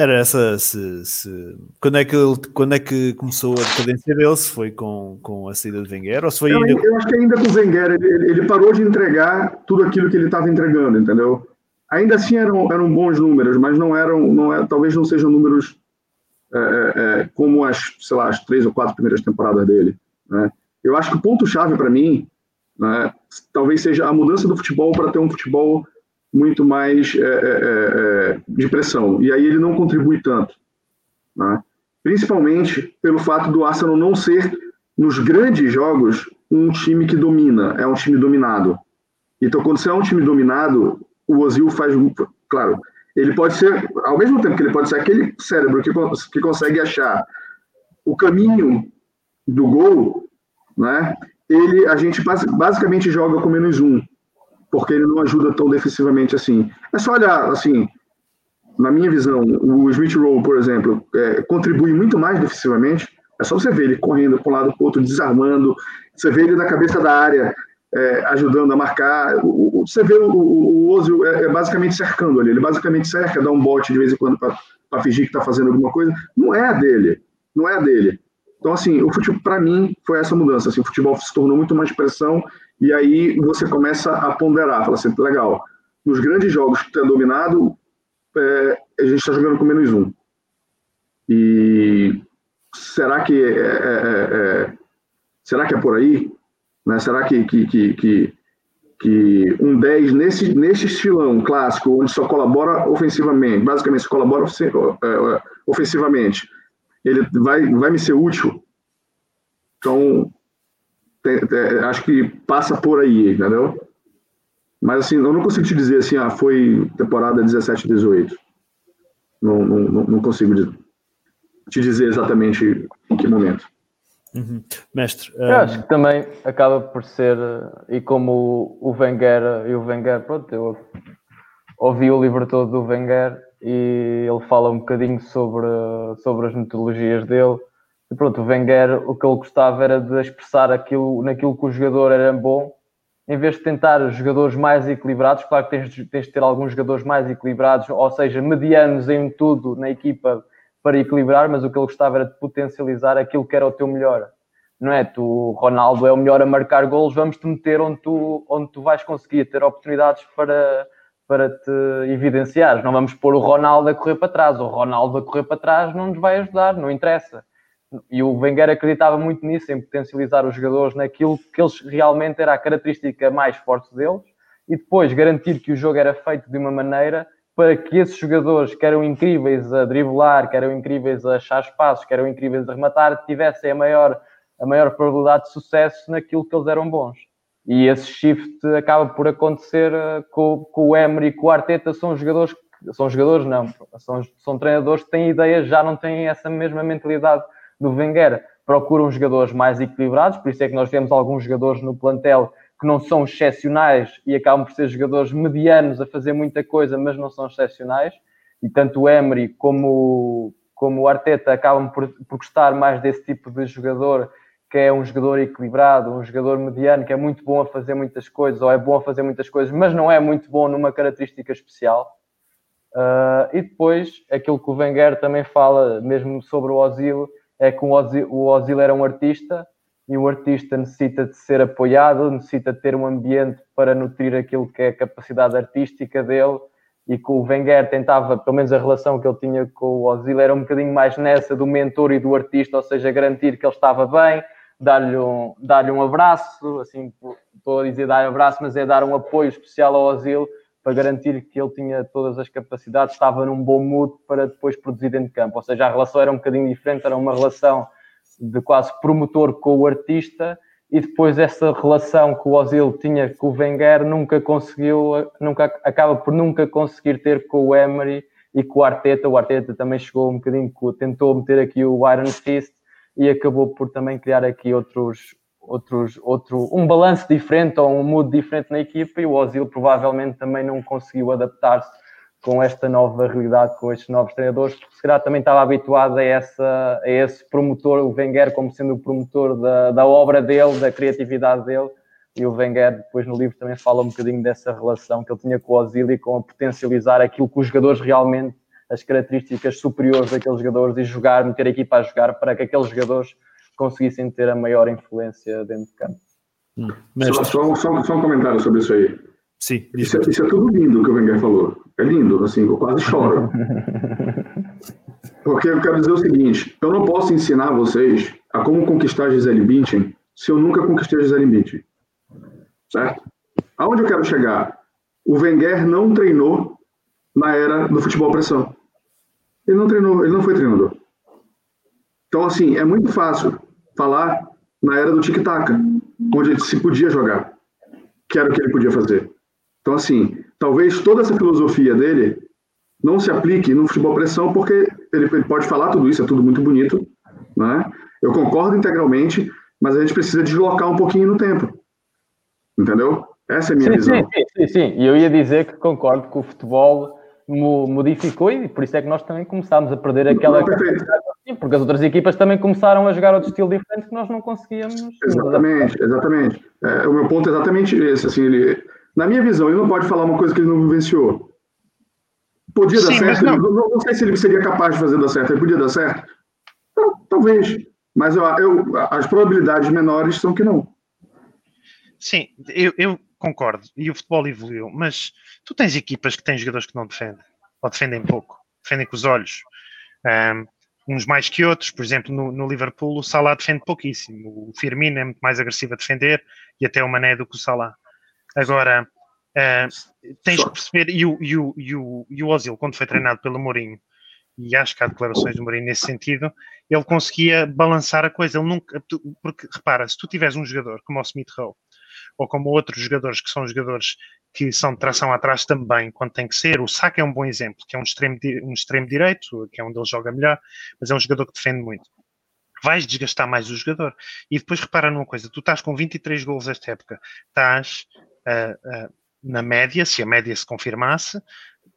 Era essa, se, se, quando, é que, quando é que começou a decadência dele? Se foi com, com a saída de Wenger ou se foi eu, ainda... eu acho que ainda com o Wenger, ele, ele parou de entregar tudo aquilo que ele estava entregando, entendeu? Ainda assim eram, eram bons números, mas não eram, não é, talvez não sejam números é, é, é, como as, sei lá, as três ou quatro primeiras temporadas dele. Né? Eu acho que o ponto-chave para mim né, talvez seja a mudança do futebol para ter um futebol muito mais é, é, é, é, de pressão. E aí ele não contribui tanto. Né? Principalmente pelo fato do Arsenal não ser, nos grandes jogos, um time que domina, é um time dominado. Então, quando você é um time dominado, o Ozil faz. Claro, ele pode ser, ao mesmo tempo que ele pode ser aquele cérebro que, que consegue achar o caminho do gol, né? Ele, a gente basicamente joga com menos um porque ele não ajuda tão defensivamente assim. É só olhar, assim, na minha visão, o Smith Rowe, por exemplo, é, contribui muito mais defensivamente. É só você ver ele correndo para um lado para o outro, desarmando. Você vê ele na cabeça da área, é, ajudando a marcar. O, o, você vê o, o, o Ozil é, é, basicamente cercando ali. Ele basicamente cerca, dá um bote de vez em quando para fingir que está fazendo alguma coisa. Não é a dele. Não é a dele. Então, assim, o futebol, para mim, foi essa mudança. Assim, o futebol se tornou muito mais pressão e aí você começa a ponderar, fala assim, legal, nos grandes jogos que tem dominado, é, a gente está jogando com menos um. E será que é, é, é, é, será que é por aí? Né? Será que, que, que, que, que um 10 nesse, nesse estilão clássico, onde só colabora ofensivamente, basicamente só colabora é, ofensivamente, ele vai, vai me ser útil? Então, acho que passa por aí, entendeu? Mas assim, eu não consigo te dizer assim, ah, foi temporada 17, 18. Não, não, não consigo te dizer exatamente em que momento. Uhum. Mestre, um... eu acho que também acaba por ser, e como o Wenger e o Wenger, pronto, eu ouvi o livro todo do Wenger e ele fala um bocadinho sobre, sobre as metodologias dele e pronto, o Wenger, o que ele gostava era de expressar aquilo, naquilo que o jogador era bom, em vez de tentar jogadores mais equilibrados, claro que tens, tens de ter alguns jogadores mais equilibrados, ou seja, medianos em tudo na equipa para equilibrar, mas o que ele gostava era de potencializar aquilo que era o teu melhor. Não é? Tu, Ronaldo é o melhor a marcar golos, vamos-te meter onde tu, onde tu vais conseguir ter oportunidades para, para te evidenciar. Não vamos pôr o Ronaldo a correr para trás. O Ronaldo a correr para trás não nos vai ajudar, não interessa. E o Wenger acreditava muito nisso, em potencializar os jogadores naquilo que eles realmente era a característica mais forte deles e depois garantir que o jogo era feito de uma maneira para que esses jogadores, que eram incríveis a driblar, que eram incríveis a achar espaços, que eram incríveis a rematar, tivessem a maior, a maior probabilidade de sucesso naquilo que eles eram bons. E esse shift acaba por acontecer eh, com, com o Emery e com o Arteta, são jogadores, são jogadores não, são, são treinadores que têm ideias, já não têm essa mesma mentalidade do Wenger procuram jogadores mais equilibrados, por isso é que nós temos alguns jogadores no plantel que não são excepcionais e acabam por ser jogadores medianos a fazer muita coisa, mas não são excepcionais. E tanto o Emery como, como o Arteta acabam por, por gostar mais desse tipo de jogador, que é um jogador equilibrado, um jogador mediano, que é muito bom a fazer muitas coisas, ou é bom a fazer muitas coisas, mas não é muito bom numa característica especial. Uh, e depois, aquilo que o Wenger também fala, mesmo sobre o Ozil, é que o Ozil, era um artista e o artista necessita de ser apoiado, necessita de ter um ambiente para nutrir aquilo que é a capacidade artística dele. E que o Wenger tentava, pelo menos a relação que ele tinha com o Ozil era um bocadinho mais nessa do mentor e do artista, ou seja, garantir que ele estava bem, dar-lhe um, dar um abraço, assim, estou a dizer dar um abraço, mas é dar um apoio especial ao Ozil para garantir que ele tinha todas as capacidades, estava num bom mood para depois produzir dentro de campo. Ou seja, a relação era um bocadinho diferente, era uma relação de quase promotor com o artista e depois essa relação que o Ozil tinha com o Wenger nunca conseguiu, nunca, acaba por nunca conseguir ter com o Emery e com o Arteta. O Arteta também chegou um bocadinho, tentou meter aqui o Iron Fist e acabou por também criar aqui outros, outros, outro, um balanço diferente ou um mood diferente na equipa e o Ozil provavelmente também não conseguiu adaptar-se com esta nova realidade, com estes novos treinadores, porque se calhar também estava habituado a, essa, a esse promotor, o Wenger como sendo o promotor da, da obra dele, da criatividade dele, e o Wenger depois no livro também fala um bocadinho dessa relação que ele tinha com o Ozil e com a potencializar aquilo que os jogadores realmente, as características superiores daqueles jogadores e jogar, meter a equipa a jogar para que aqueles jogadores conseguissem ter a maior influência dentro de campo. Hum, só, só, só, só, um comentário sobre isso aí. Sim, isso, é, isso é tudo lindo que o Wenger falou. É lindo, assim, eu quase choro. Porque eu quero dizer o seguinte: eu não posso ensinar vocês a como conquistar Gisele Bündchen se eu nunca conquistei a Gisele Bündchen. Certo? Aonde eu quero chegar? O Wenger não treinou na era do futebol pressão. Ele não treinou, ele não foi treinador. Então, assim, é muito fácil falar na era do tic-tac, onde se podia jogar, que era o que ele podia fazer. Então, assim, talvez toda essa filosofia dele não se aplique no futebol pressão, porque ele, ele pode falar tudo isso, é tudo muito bonito, né? Eu concordo integralmente, mas a gente precisa deslocar um pouquinho no tempo. Entendeu? Essa é a minha sim, visão. Sim, sim, sim. E eu ia dizer que concordo que o futebol modificou e por isso é que nós também começámos a perder aquela. Sim, porque as outras equipas também começaram a jogar outro estilo diferente que nós não conseguíamos. Exatamente, exatamente. É, o meu ponto é exatamente esse. Assim, ele, na minha visão, ele não pode falar uma coisa que ele não vivenciou. Podia Sim, dar certo, não. Não, não. sei se ele seria capaz de fazer dar certo. Ele podia dar certo? Então, talvez. Mas eu, eu, as probabilidades menores são que não. Sim, eu, eu, concordo. E o futebol evoluiu. Mas tu tens equipas que têm jogadores que não defendem. Ou defendem pouco. Defendem com os olhos. Um, uns mais que outros. Por exemplo, no, no, Liverpool o Salah defende pouquíssimo. O Firmino é muito mais agressivo a defender e até o Mané do que o Salah. Agora, uh, tens que perceber, e o, e, o, e, o, e o Ozil, quando foi treinado pelo Mourinho, e acho que há declarações do Mourinho nesse sentido, ele conseguia balançar a coisa. Ele nunca, porque repara, se tu tiveres um jogador como o Smith Rowe, ou como outros jogadores que são jogadores que são de tração atrás também, quando tem que ser. O Saka é um bom exemplo, que é um extremo, um extremo direito, que é onde ele joga melhor, mas é um jogador que defende muito. Vais desgastar mais o jogador. E depois repara numa coisa: tu estás com 23 gols esta época, estás uh, uh, na média, se a média se confirmasse,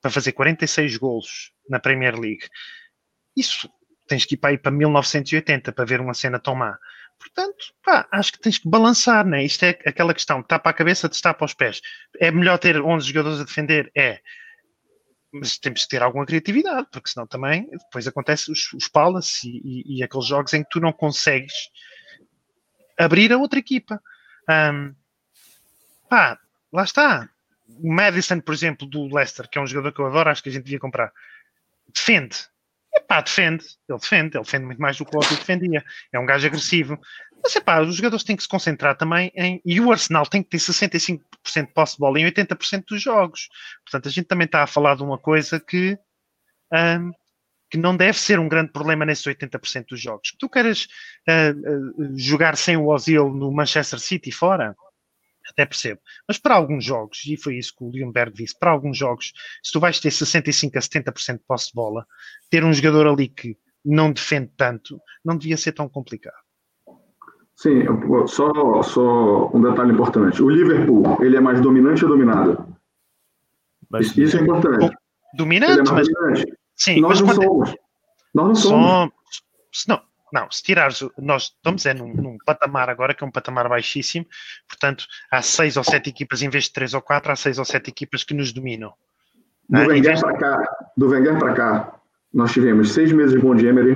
para fazer 46 gols na Premier League. Isso tens que ir para, ir para 1980 para ver uma cena tão má. Portanto, pá, acho que tens que balançar, né? Isto é aquela questão, tapa a cabeça, destapa os pés. É melhor ter 11 jogadores a defender? É. Mas temos que ter alguma criatividade, porque senão também depois acontece os, os Palace e, e, e, aqueles jogos em que tu não consegues abrir a outra equipa. Um, pá, lá está. O Madison, por exemplo, do Leicester, que é um jogador que eu adoro, acho que a gente devia comprar. Defende, Epá, defende, ele defende, ele defende muito mais do que o Ozil defendia. É um gajo agressivo. Mas epá, os jogadores têm que se concentrar também em. E o Arsenal tem que ter 65% de posse de bola em 80% dos jogos. Portanto, a gente também está a falar de uma coisa que. Um, que não deve ser um grande problema nesses 80% dos jogos. Tu queres uh, uh, jogar sem o Ozil no Manchester City fora? Até percebo. Mas para alguns jogos, e foi isso que o Leonberg disse, para alguns jogos, se tu vais ter 65 a 70% de posse de bola, ter um jogador ali que não defende tanto, não devia ser tão complicado. Sim, só, só um detalhe importante. O Liverpool, ele é mais dominante ou dominado? Mas, isso é importante. Dominante, é mas... Dominante. Sim, Nós mas não somos. Nós não somos. somos. Não, não, se tirares, nós estamos é num, num, patamar agora que é um patamar baixíssimo, portanto, há seis ou sete equipas em vez de três ou quatro, há seis ou sete equipas que nos dominam. Do ah, Wenger para cá, do Wenger para cá, nós tivemos seis meses de bom de Emery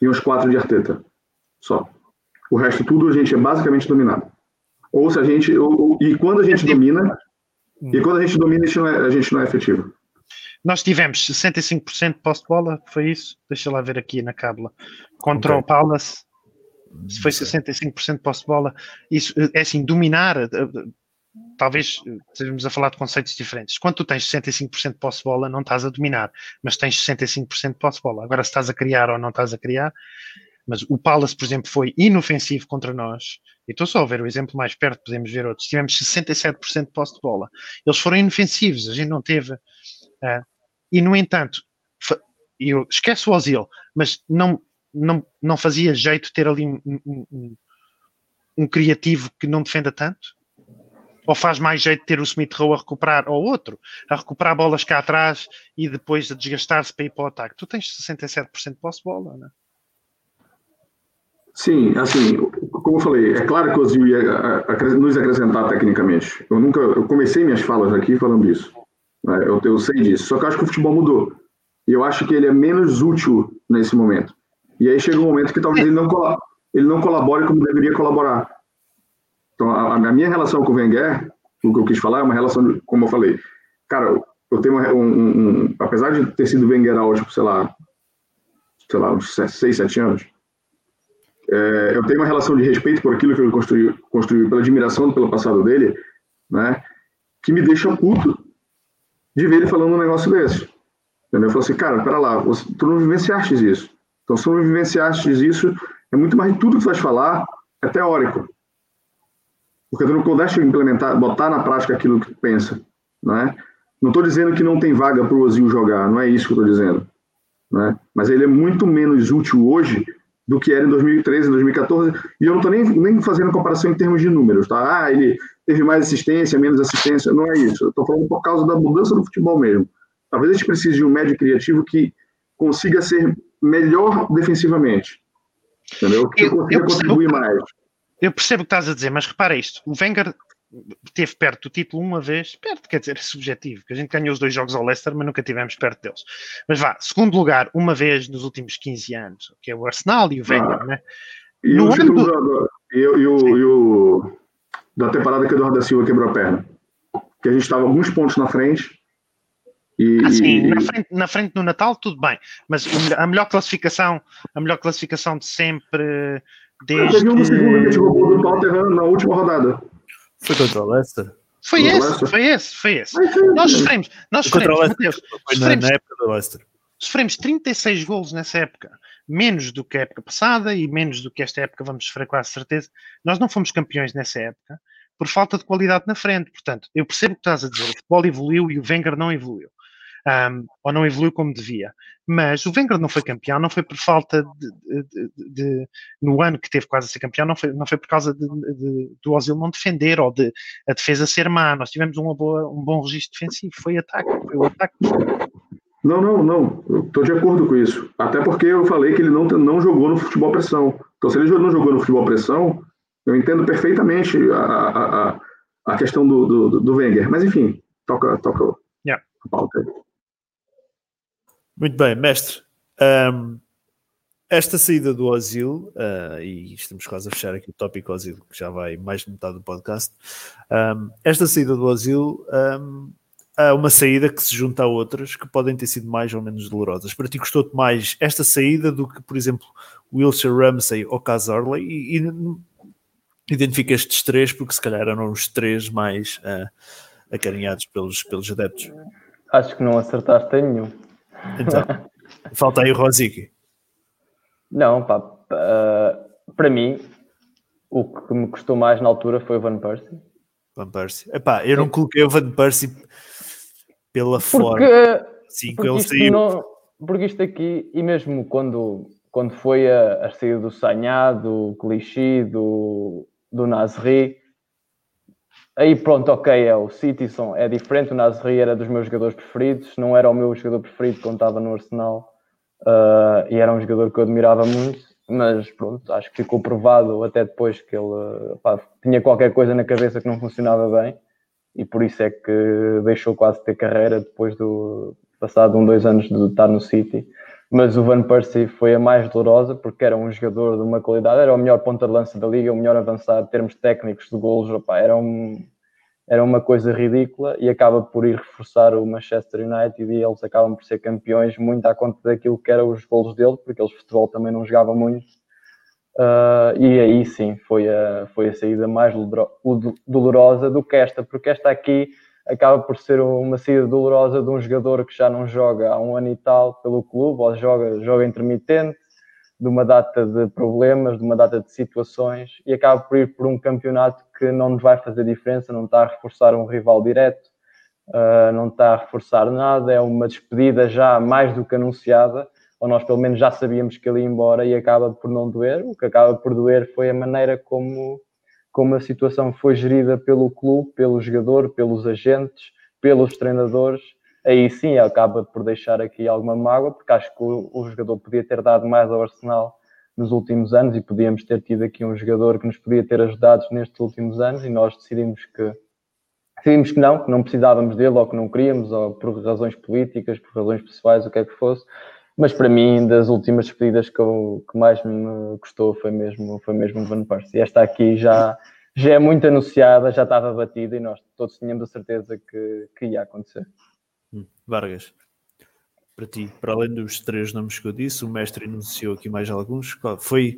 e uns quatro de Arteta. Só. O resto tudo a gente é basicamente dominado. Ou se a gente. Ou, ou, e quando a gente domina, e quando a gente domina, a gente não é, a gente não é efetivo. Nós tivemos 65% de posse de bola, foi isso? Deixa lá ver aqui na cábula. Contra okay. o Palace, foi 65% de posse de bola. Isso é assim, dominar, eh, eh, talvez eh, estejamos a falar de conceitos diferentes. Quando tu tens 65% de posse de bola, não estás a dominar, mas tens 65% de posse de bola. Agora, se estás a criar ou não estás a criar, mas o Palace, por exemplo, foi inofensivo contra nós. E estou só a ver o exemplo mais perto, podemos ver outros. Tivemos 67% de posse de bola. Eles foram inofensivos, a gente não teve. Uh, e, no entanto, eu esqueço o Ozil, mas não, não, não fazia jeito ter ali um, um, um, criativo que não defenda tanto? Ou faz mais jeito ter o Smith Rowe a recuperar, ou outro, a recuperar bolas cá atrás e depois a desgastar-se para ir para o ataque? Tu tens 67% de posse de bola, não é? Sim, assim, como eu falei, é claro que o Ozil ia nos acrescentar tecnicamente. Eu nunca, eu comecei minhas falas aqui falando isso. Né? Eu, eu sei disso. Só que eu acho que o futebol mudou. E eu acho que ele é menos útil nesse momento. E aí chega um momento que talvez ele não, ele não colabore como deveria colaborar. Então, a, a minha relação com o Wenger, o que eu quis falar, é uma relação, de, como eu falei, cara, eu tenho um, um, um apesar de ter sido Wenger há, tipo, sei lá, sei lá, uns 6, 7 anos, é, eu tenho uma relação de respeito por aquilo que ele construiu, construiu pela admiração pelo passado dele, né, que me deixa puto de ver ele falando um negócio desse. Entendeu? Eu falo assim, cara, pera lá, você, tu não vivenciaste isso. Então, se tu não vivenciaste isso, é muito mais de tudo que tu vais falar, é teórico. Porque tu não pudeste implementar, botar na prática aquilo que tu pensa, não é? Não estou dizendo que não tem vaga para o Ozil jogar, não é isso que eu estou dizendo. Né? Mas ele é muito menos útil hoje do que era em 2013, 2014, e eu não estou nem, nem fazendo comparação em termos de números, tá? Ah, ele teve mais assistência, menos assistência, não é isso. Eu estou falando por causa da mudança do futebol mesmo. Talvez a gente precise de um médio criativo que consiga ser melhor defensivamente, entendeu? Que eu, consiga eu contribuir mais. Eu percebo o que estás a dizer, mas repara isto: o Wenger teve perto do título uma vez, perto, quer dizer, é subjetivo, que a gente ganhou os dois jogos ao Leicester, mas nunca tivemos perto deles. Mas vá, segundo lugar, uma vez nos últimos 15 anos, que é o Arsenal e o Wenger, ah, né? E no o ano do... e, e, o, e o da temporada que o Eduardo da Silva quebrou a perna. Que a gente estava alguns pontos na frente. E, assim, na frente, na frente no Natal, tudo bem, mas a melhor classificação, a melhor classificação de sempre desde. Teve uma segunda que jogou do Tottenham na última rodada. Foi contra o Leicester? Foi esse, Leicester? foi esse, foi esse. Nós sofremos, nós sofremos, Mateus, foi na, na época do Leicester. Sofremos 36 golos nessa época, menos do que a época passada e menos do que esta época vamos sofrer quase certeza. Nós não fomos campeões nessa época por falta de qualidade na frente. Portanto, eu percebo o que estás a dizer. O futebol evoluiu e o Wenger não evoluiu um, ou não evoluiu como devia. Mas o Wenger não foi campeão, não foi por falta de, de, de, no ano que teve quase a ser campeão, não foi, não foi por causa de, do Ozil não defender ou de a defesa ser má. Nós tivemos uma boa, um bom registro defensivo, foi ataque, foi o ataque. Não, não, não. Estou de acordo com isso. Até porque eu falei que ele não, não jogou no futebol pressão. Então, se ele não jogou no futebol pressão, eu entendo perfeitamente a, a, a questão do, do, do Wenger. Mas, enfim, toca, toca yeah. a pauta aí. Muito bem, mestre. Um, esta saída do Osil, uh, e estamos quase a fechar aqui o tópico Osil, que já vai mais de metade do podcast. Um, esta saída do Osil um, é uma saída que se junta a outras que podem ter sido mais ou menos dolorosas. Para ti gostou-te mais esta saída do que, por exemplo, Wilshire Ramsey ou Casorley? E, e identifica estes três porque se calhar eram os três mais uh, acarinhados pelos, pelos adeptos. Acho que não acertaste em nenhum. Então, falta aí o Rosicky. Não, pá, uh, para mim, o que me custou mais na altura foi o Van Persie. Van Persie. Epá, eu não coloquei o Van Persie pela porque, forma. Sim, porque ele saiu. Não, porque isto aqui, e mesmo quando, quando foi a, a saída do Sanhá, do Clichy, do, do Nasri, Aí pronto, ok, é o Citizen, é diferente, o Nasri era dos meus jogadores preferidos, não era o meu jogador preferido quando estava no Arsenal uh, e era um jogador que eu admirava muito, mas pronto, acho que ficou provado até depois que ele pá, tinha qualquer coisa na cabeça que não funcionava bem e por isso é que deixou quase de ter carreira depois do passado um, dois anos de estar no City. Mas o Van Persie foi a mais dolorosa porque era um jogador de uma qualidade, era o melhor ponta de lança da liga, o melhor avançado em termos técnicos de golos, opa, era, um, era uma coisa ridícula e acaba por ir reforçar o Manchester United e eles acabam por ser campeões muito à conta daquilo que eram os golos dele, porque eles futebol também não jogavam muito. Uh, e aí sim foi a, foi a saída mais dolorosa do que esta, porque esta aqui acaba por ser uma saída dolorosa de um jogador que já não joga há um ano e tal pelo clube, ou joga, joga intermitente, de uma data de problemas, de uma data de situações, e acaba por ir por um campeonato que não nos vai fazer diferença, não está a reforçar um rival direto, uh, não está a reforçar nada, é uma despedida já mais do que anunciada, ou nós pelo menos já sabíamos que ele ia embora e acaba por não doer. O que acaba por doer foi a maneira como como a situação foi gerida pelo clube, pelo jogador, pelos agentes, pelos treinadores, aí sim acaba por deixar aqui alguma mágoa, porque acho que o, o jogador podia ter dado mais ao Arsenal nos últimos anos e podíamos ter tido aqui um jogador que nos podia ter ajudado nestes últimos anos e nós decidimos que decidimos que não, que não precisávamos dele ou que não queríamos, ou por razões políticas, por razões pessoais, o que é que fosse. Mas para mim, das últimas despedidas que, eu, que mais me gostou foi mesmo, foi mesmo o Van Persie. Esta aqui já, já é muito anunciada, já estava batida e nós todos tínhamos a certeza que, que ia acontecer. Hum, Vargas, para ti, para além dos três nomes que eu disse, o mestre anunciou aqui mais alguns. Foi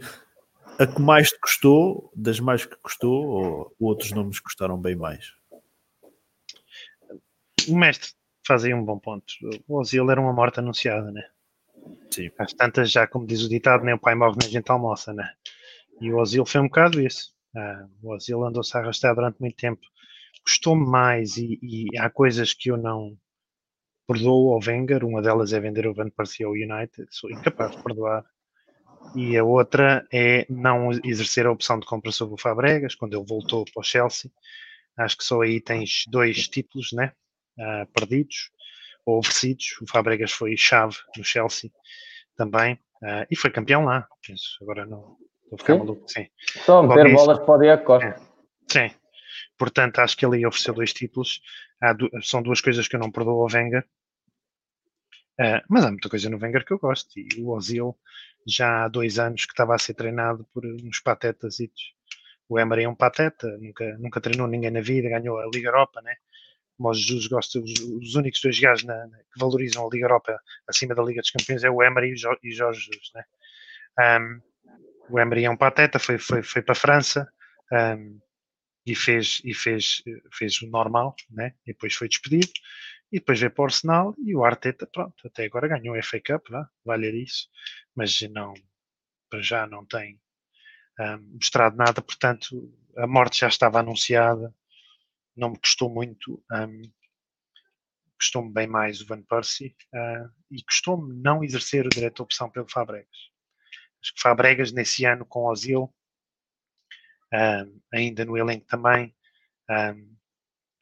a que mais te custou, das mais que custou, ou outros nomes custaram bem mais? O mestre faz aí um bom ponto. O Ozil era uma morte anunciada, né? Sim. Às tantas, já como diz o ditado, nem o pai morre nem a gente almoça, né? E o Ozil foi um bocado isso. Ah, o Ozil andou-se a arrastar durante muito tempo. Custou-me mais e, e, há coisas que eu não perdoo ao Wenger. Uma delas é vender o Van Persie ao United. Sou incapaz de perdoar. E a outra é não exercer a opção de compra sobre o Fabregas, quando ele voltou para o Chelsea. Acho que só aí tens dois títulos, né? Uh, perdidos ou oferecidos. O Fabregas foi chave no Chelsea também uh, e foi campeão lá. Penso. Agora não estou a ficar Sim. maluco. Sim. Só meter Qualquer bolas para o Diego Costa. É. Sim. Portanto, acho que ele ofereceu dois títulos. Du são duas coisas que eu não perdoo ao Wenger. Uh, mas há muita coisa no Wenger que eu gosto. E o Ozil, já há dois anos que estava a ser treinado por uns patetas. O Emery é um pateta, nunca, nunca treinou ninguém na vida, ganhou a Liga Europa, né? Como o Jesus gosta, os, os únicos dois gajos na, na, que valorizam a Liga Europa acima da Liga dos Campeões é o Emery e o Jorge Jesus, né? Um, o Emery é um pateta, foi, foi, foi para a França um, e, fez, e fez, fez o normal, né? E depois foi despedido e depois veio para o Arsenal e o Arteta, pronto, até agora ganhou a FA Cup, vale isso, mas não, para já não tem um, mostrado nada, portanto a morte já estava anunciada, não me custou muito, um, custou-me bem mais o Van Persie uh, e custou-me não exercer o direito de opção pelo Fabregas. Acho que Fabregas nesse ano com Ozil, um, ainda no elenco também,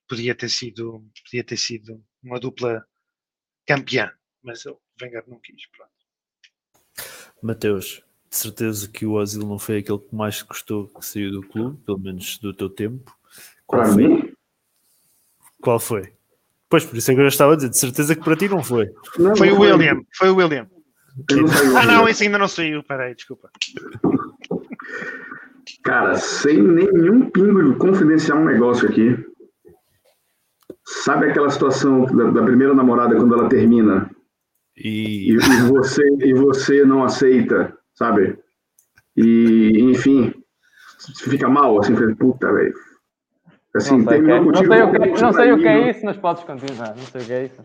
podia ter sido podia ter sido uma dupla campeã, mas o Wenger não quis. Pronto. Mateus, de certeza que o Ozil não foi aquele que mais custou que saiu do clube, pelo menos do teu tempo. Qual para foi? Mim? Qual foi? Pois, por isso é que eu já estava a dizer, de certeza que para ti não foi. Não, foi não o foi. William, foi o William. Não ah, não, esse ainda não saiu. Peraí, desculpa. Cara, sem nenhum pingo de confidenciar um negócio aqui. Sabe aquela situação da, da primeira namorada quando ela termina? E... E, e, você, e você não aceita, sabe? E, enfim, fica mal, assim, puta, velho. Assim, não sei, que é, não sei, o, que, não sei o que é isso, mas podes continuar. Não sei o que é isso.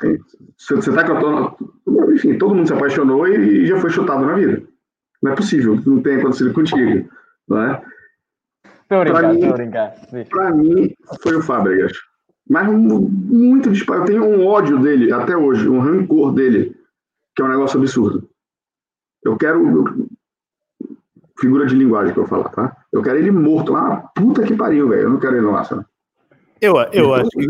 Sim. Você, você tá com Enfim, todo mundo se apaixonou e, e já foi chutado na vida. Não é possível que não tenha acontecido contigo. Não é? Estou a brincar, estou a brincar. Para mim, foi o Fábregas. Mas muito disparado. Eu tenho um ódio dele até hoje, um rancor dele, que é um negócio absurdo. Eu quero. Figura de linguagem que eu falar, tá? Eu quero ele morto lá. Puta que pariu, velho. Eu não quero ele no Arsenal. Eu, eu acho que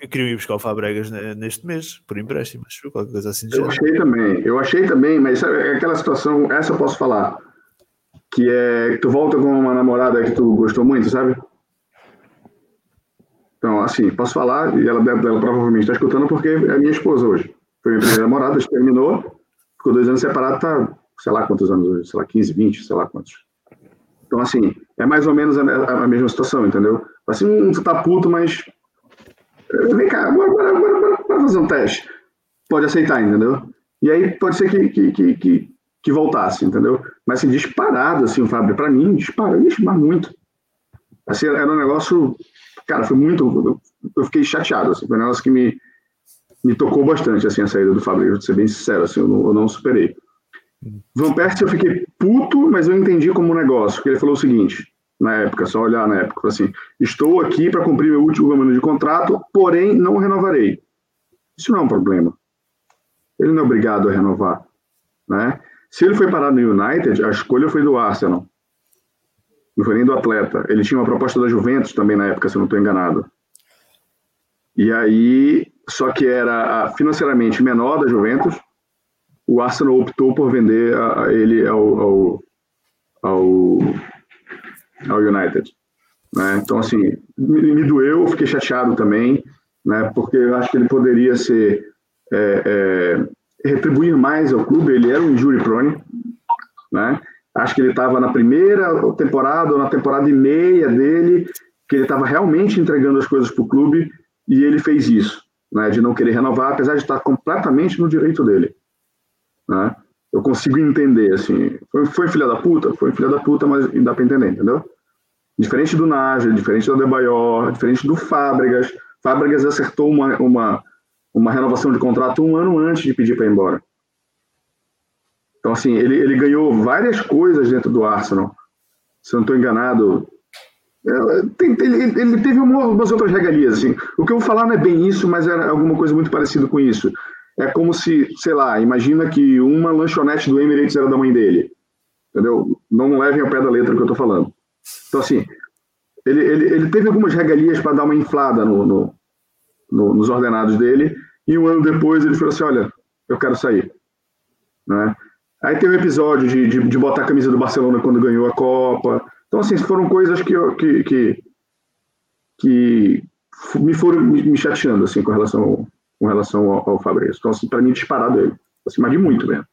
eu queria, ir buscar o Fabregas neste mês, por empréstimo, qualquer coisa assim. Eu achei também, eu achei também, mas é aquela situação, essa eu posso falar, que é que tu volta com uma namorada que tu gostou muito, sabe? Então, assim, posso falar, e ela, ela provavelmente está escutando porque é minha esposa hoje. Foi minha primeira namorada, terminou, ficou dois anos separado, tá, sei lá quantos anos hoje, sei lá, 15, 20, sei lá quantos. Então, assim, é mais ou menos a, a, a mesma situação, entendeu? Assim, tu tá puto, mas. Vem cá, bora, bora, bora, bora, fazer um teste. Pode aceitar, entendeu? E aí pode ser que, que, que, que, que voltasse, entendeu? Mas assim, disparado, assim, o Fábio, pra mim, ixi, mas muito. Assim, era um negócio cara, foi muito. Eu fiquei chateado, assim, foi um negócio que me, me tocou bastante, assim, a saída do Fabrício, vou ser bem sincero, assim, eu não, eu não superei. Van Persie eu fiquei puto, mas eu entendi como um negócio, porque ele falou o seguinte, na época, só olhar na época, assim, estou aqui para cumprir meu último ano de contrato, porém não renovarei. Isso não é um problema. Ele não é obrigado a renovar, né? Se ele foi parar no United, a escolha foi do Arsenal. Não foi nem do atleta. Ele tinha uma proposta da Juventus também na época, se eu não estou enganado. E aí, só que era financeiramente menor da Juventus, o Arsenal optou por vender a, a ele ao, ao, ao, ao United. Né? Então, assim, me, me, doeu, fiquei chateado também, né? porque eu acho que ele poderia ser. É, é, retribuir mais ao clube, ele era um injury prone, né? Acho que ele estava na primeira temporada ou na temporada e meia dele, que ele estava realmente entregando as coisas para o clube e ele fez isso, né? De não querer renovar, apesar de estar completamente no direito dele, né? Eu consigo entender, assim, foi, foi filha da puta? Foi filha da puta, mas dá para entender, entendeu? Diferente do Nájera, diferente do Adebayor, diferente do Fábregas. Fábregas acertou uma, uma, uma renovação de contrato um ano antes de pedir para ir embora. Então, assim, ele, ele ganhou várias coisas dentro do Arsenal. Se eu não estou enganado, é, ele, ele, teve umas outras regalias. Assim. O que eu vou falar não é bem isso, mas era alguma coisa muito parecida com isso. É como se, sei lá, imagina que uma lanchonete do Emirates era da mãe dele. Entendeu? Não levem ao pé da letra que eu estou falando. Então, assim, ele, ele, ele teve algumas regalias para dar uma inflada no, no, no, nos ordenados dele, e um ano depois ele falou assim: Olha, eu quero sair. Né? Aí tem o episódio de, de, de, botar a camisa do Barcelona quando ganhou a Copa. Então, assim, foram coisas que, que, que, que me foram me chateando, assim, com relação com relação ao, ao Fabrício. Então, assim, para mim, disparado ele. Mas de muito mesmo.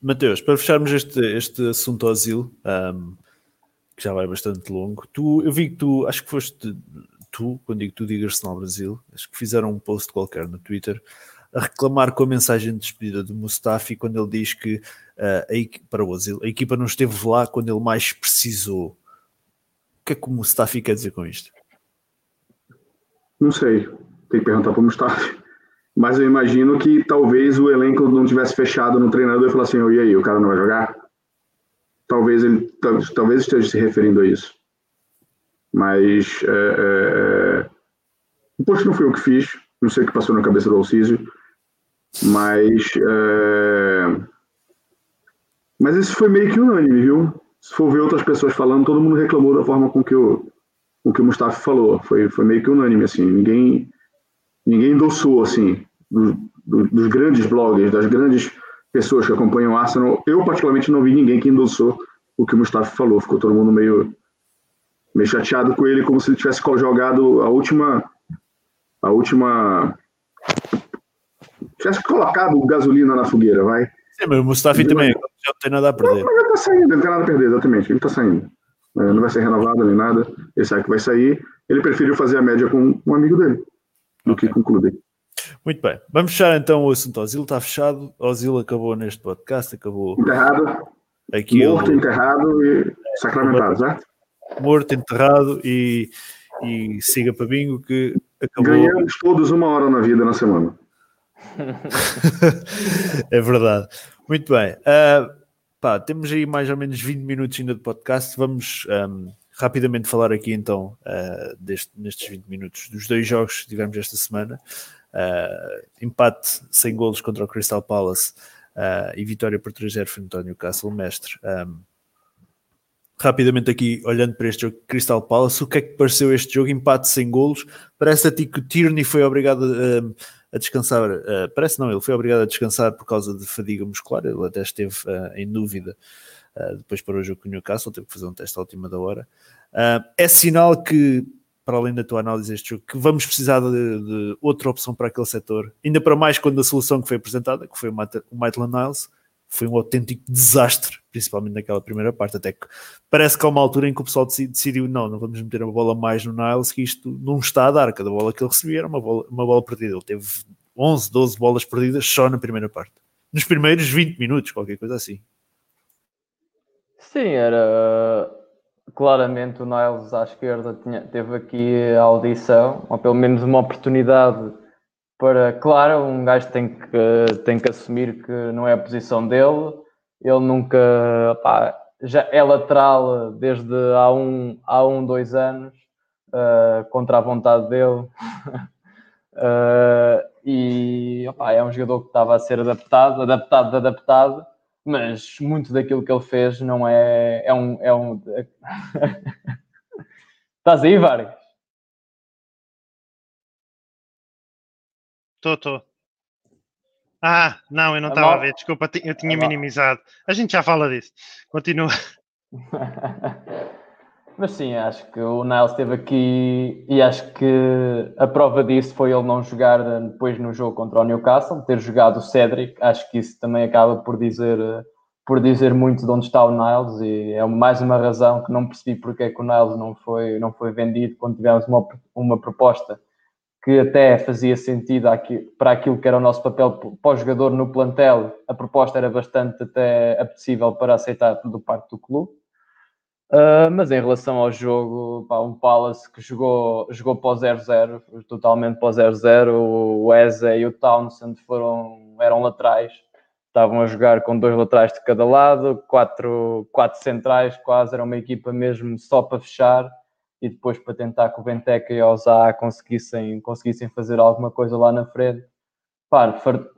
Mateus, para fecharmos este, este assunto ao asilo, um, que já vai bastante longo, tu, eu vi que tu, acho que foste tu, quando digo tu, digo Arsenal Brasil, acho que fizeram um post qualquer no Twitter a reclamar com a mensagem de despedida do Mustafi quando ele diz que uh, a equipa, para o Brasil, a equipa não esteve lá quando ele mais precisou. O que é que o Mustafi quer dizer com isto? Não sei, tem que perguntar para o Mustafi. Mas eu imagino que talvez o elenco não tivesse fechado no treinador e falar assim: oh, e aí, o cara não vai jogar? Talvez ele talvez esteja se referindo a isso. Mas é, é, o post não foi eu que fiz, não sei o que passou na cabeça do Alcísio mas. É... Mas isso foi meio que unânime, viu? Se for ver outras pessoas falando, todo mundo reclamou da forma com que o, com que o Mustafa falou. Foi, foi meio que unânime, assim. Ninguém, ninguém endossou, assim, do, do, dos grandes bloggers, das grandes pessoas que acompanham o Arsenal. Eu, particularmente, não vi ninguém que endossou o que o Mustafa falou. Ficou todo mundo meio, meio chateado com ele, como se ele tivesse jogado a última, a última tivesse colocado gasolina na fogueira, vai. Sim, mas o Mustafi também já não tem nada a perder. Não, mas ele tá saindo, ele não tem nada a perder, exatamente. Ele tá saindo. É, não vai ser renovado nem nada. Ele sabe que vai sair. Ele preferiu fazer a média com um amigo dele do okay. que clube Muito bem. Vamos fechar então o assunto. O asilo está fechado. O asilo acabou neste podcast. Acabou. Enterrado. Aquilo... Morto, enterrado e sacramentado, certo? Morto, enterrado e, e siga para bingo que acabou. Ganhamos todos uma hora na vida na semana. é verdade. Muito bem. Uh, pá, temos aí mais ou menos 20 minutos ainda de podcast. Vamos um, rapidamente falar aqui então, uh, deste, nestes 20 minutos, dos dois jogos que tivemos esta semana. Uh, empate sem golos contra o Crystal Palace e vitória por 3-0 frente ao Newcastle, mestre. Um, rapidamente aqui, olhando para este jogo Crystal Palace, o que é que pareceu este jogo? Empate sem golos. Parece a ti que o Tierney foi obrigado a a descansar, uh, parece não, ele foi obrigado a descansar por causa de fadiga muscular, ele até esteve uh, em dúvida uh, depois para o jogo com o Newcastle, teve que fazer um teste à última da hora. é sinal que, para além da tua análise deste jogo, que vamos precisar de, de, outra opção para aquele setor, ainda para mais quando a solução que foi apresentada, que foi o Maitland Niles, foi um autêntico desastre, principalmente naquela primeira parte, até que parece que há uma altura em que o pessoal decidiu, não, não vamos meter a bola mais no Niles, que isto não está a dar, cada bola que ele recebia era uma bola, uma bola perdida, ele teve 11, 12 bolas perdidas só na primeira parte, nos primeiros 20 minutos, qualquer coisa assim. Sim, era claramente o Niles à esquerda tinha, teve aqui a audição, ou pelo menos uma oportunidade para, claro, um gajo tem que, tem que assumir que não é a posição dele, ele nunca, pá, já é lateral desde há um, há um dois anos, uh, contra a vontade dele, uh, e opá, é um jogador que estava a ser adaptado, adaptado, adaptado, mas muito daquilo que ele fez não é. É um. É um... Estás aí, Vargas? Estou, estou. Ah, não, eu não É estava a ver, desculpa, eu tinha mal. minimizado. A gente já fala disso. Continua. Mas sim, acho que o Niles esteve aqui e acho que a prova disso foi ele não jogar depois no jogo contra o Newcastle, ter jogado o Cedric. Acho que isso também acaba por dizer, por dizer muito de onde está o Niles e é mais uma razão que não percebi porque é que o Niles não foi, não foi vendido quando tivemos uma, uma proposta que até fazia sentido para aquilo que era o nosso papel para o jogador no plantel. A proposta era bastante até apetecível para aceitar do parte do clube. Uh, mas em relação ao jogo, pá, um Palace que jogou, jogou para o 0-0, totalmente para o 0-0. O Eze e o Townsend foram, eram laterais, estavam a jogar com dois laterais de cada lado, quatro, quatro centrais, quase era uma equipa mesmo só para fechar e depois para tentar que o Benteca e o Zá conseguissem, conseguissem fazer alguma coisa lá na frente.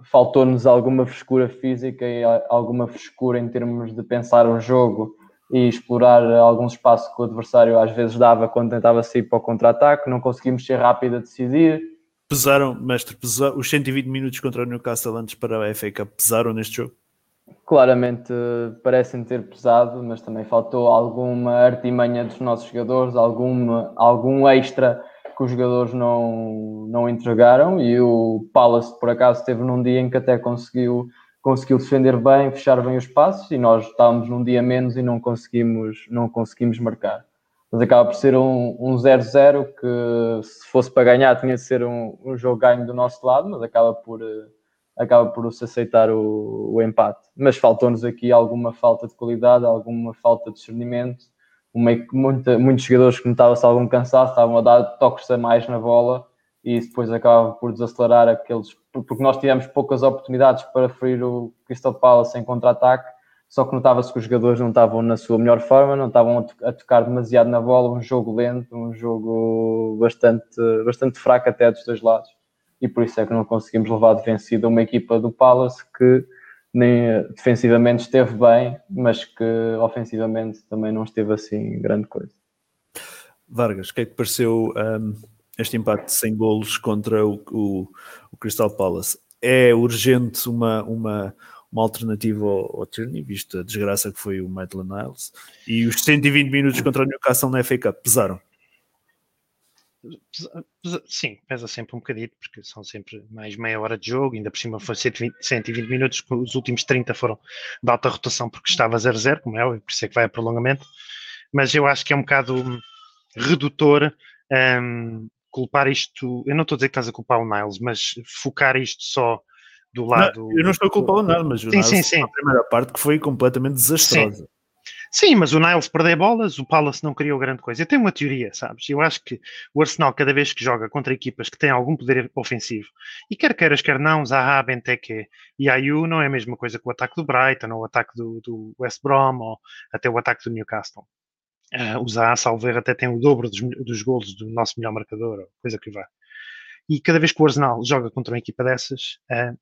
Faltou-nos alguma frescura física e alguma frescura em termos de pensar o jogo e explorar alguns espaços que o adversário às vezes dava quando tentava sair para o contra-ataque. Não conseguimos ser rápido a decidir. Pesaram, mestre, pesa- os 120 minutos contra o Newcastle antes para a FA Cup pesaram neste jogo? Claramente eh, parecem ter pesado, mas também faltou alguma artimanha dos nossos jogadores, alguma, algum extra que os jogadores não, não entregaram. E o Palace, por acaso, esteve num dia em que até conseguiu, conseguiu defender bem, fechar bem os passos, e nós estávamos num dia menos e não conseguimos, não conseguimos marcar. Mas acaba por ser um um 0-0 que, se fosse para ganhar, tinha de ser um, um jogo ganho do nosso lado, mas acaba por. eh, acaba por se aceitar o, o empate. Mas faltou-nos aqui alguma falta de qualidade, alguma falta de discernimento. Uma, muita, muitos jogadores que notava-se algum cansaço, estavam a dar toques a mais na bola e isso depois acaba por desacelerar aqueles. Porque nós tivemos poucas oportunidades para ferir o Crystal Palace em contra-ataque, só que notava-se que os jogadores não estavam na sua melhor forma, não estavam a, a tocar demasiado na bola, um jogo lento, um jogo bastante, bastante fraco até dos dois lados e por isso é que não conseguimos levar de vencida uma equipa do Palace que nem defensivamente esteve bem, mas que ofensivamente também não esteve assim grande coisa. Vargas, o que é que pareceu um, este empate sem golos contra o, o, o Crystal Palace? É urgente uma, uma, uma alternativa ao, ao Tierney, visto a desgraça que foi o Maitland Niles, e os 120 minutos contra o Newcastle na FA Cup pesaram. Pesa- pesa- Sim, pesa sempre um bocadito, porque são sempre mais meia hora de jogo, ainda por cima foi 120, 120 minutos, os últimos 30 foram de alta rotação porque estava 0-0, como é óbvio, por isso é que vai a prolongamento. Mas eu acho que é um bocado redutor hum, culpar isto. Eu não estou a dizer que estás a culpar o Niles, mas focar isto só do lado. Não, eu não estou a culpar o Niles, mas o Sim, Niles sim, sim. a primeira parte que foi completamente desastrosa. Sim, mas o Niles perder bolas, o Palace não criou grande coisa. Eu tenho uma teoria, sabes? Eu acho que o Arsenal, cada vez que joga contra equipas que têm algum poder ofensivo, e quer queiras, quer não, Zaha, Benteke e Ayu, não é a mesma coisa que o ataque do Brighton, ou o ataque do, do West Brom, ou até o ataque do Newcastle. Ah, o Zaha, salvo até tem o dobro dos, dos golos do nosso melhor marcador, coisa que vá. E cada vez que o Arsenal joga contra uma equipa dessas, ah,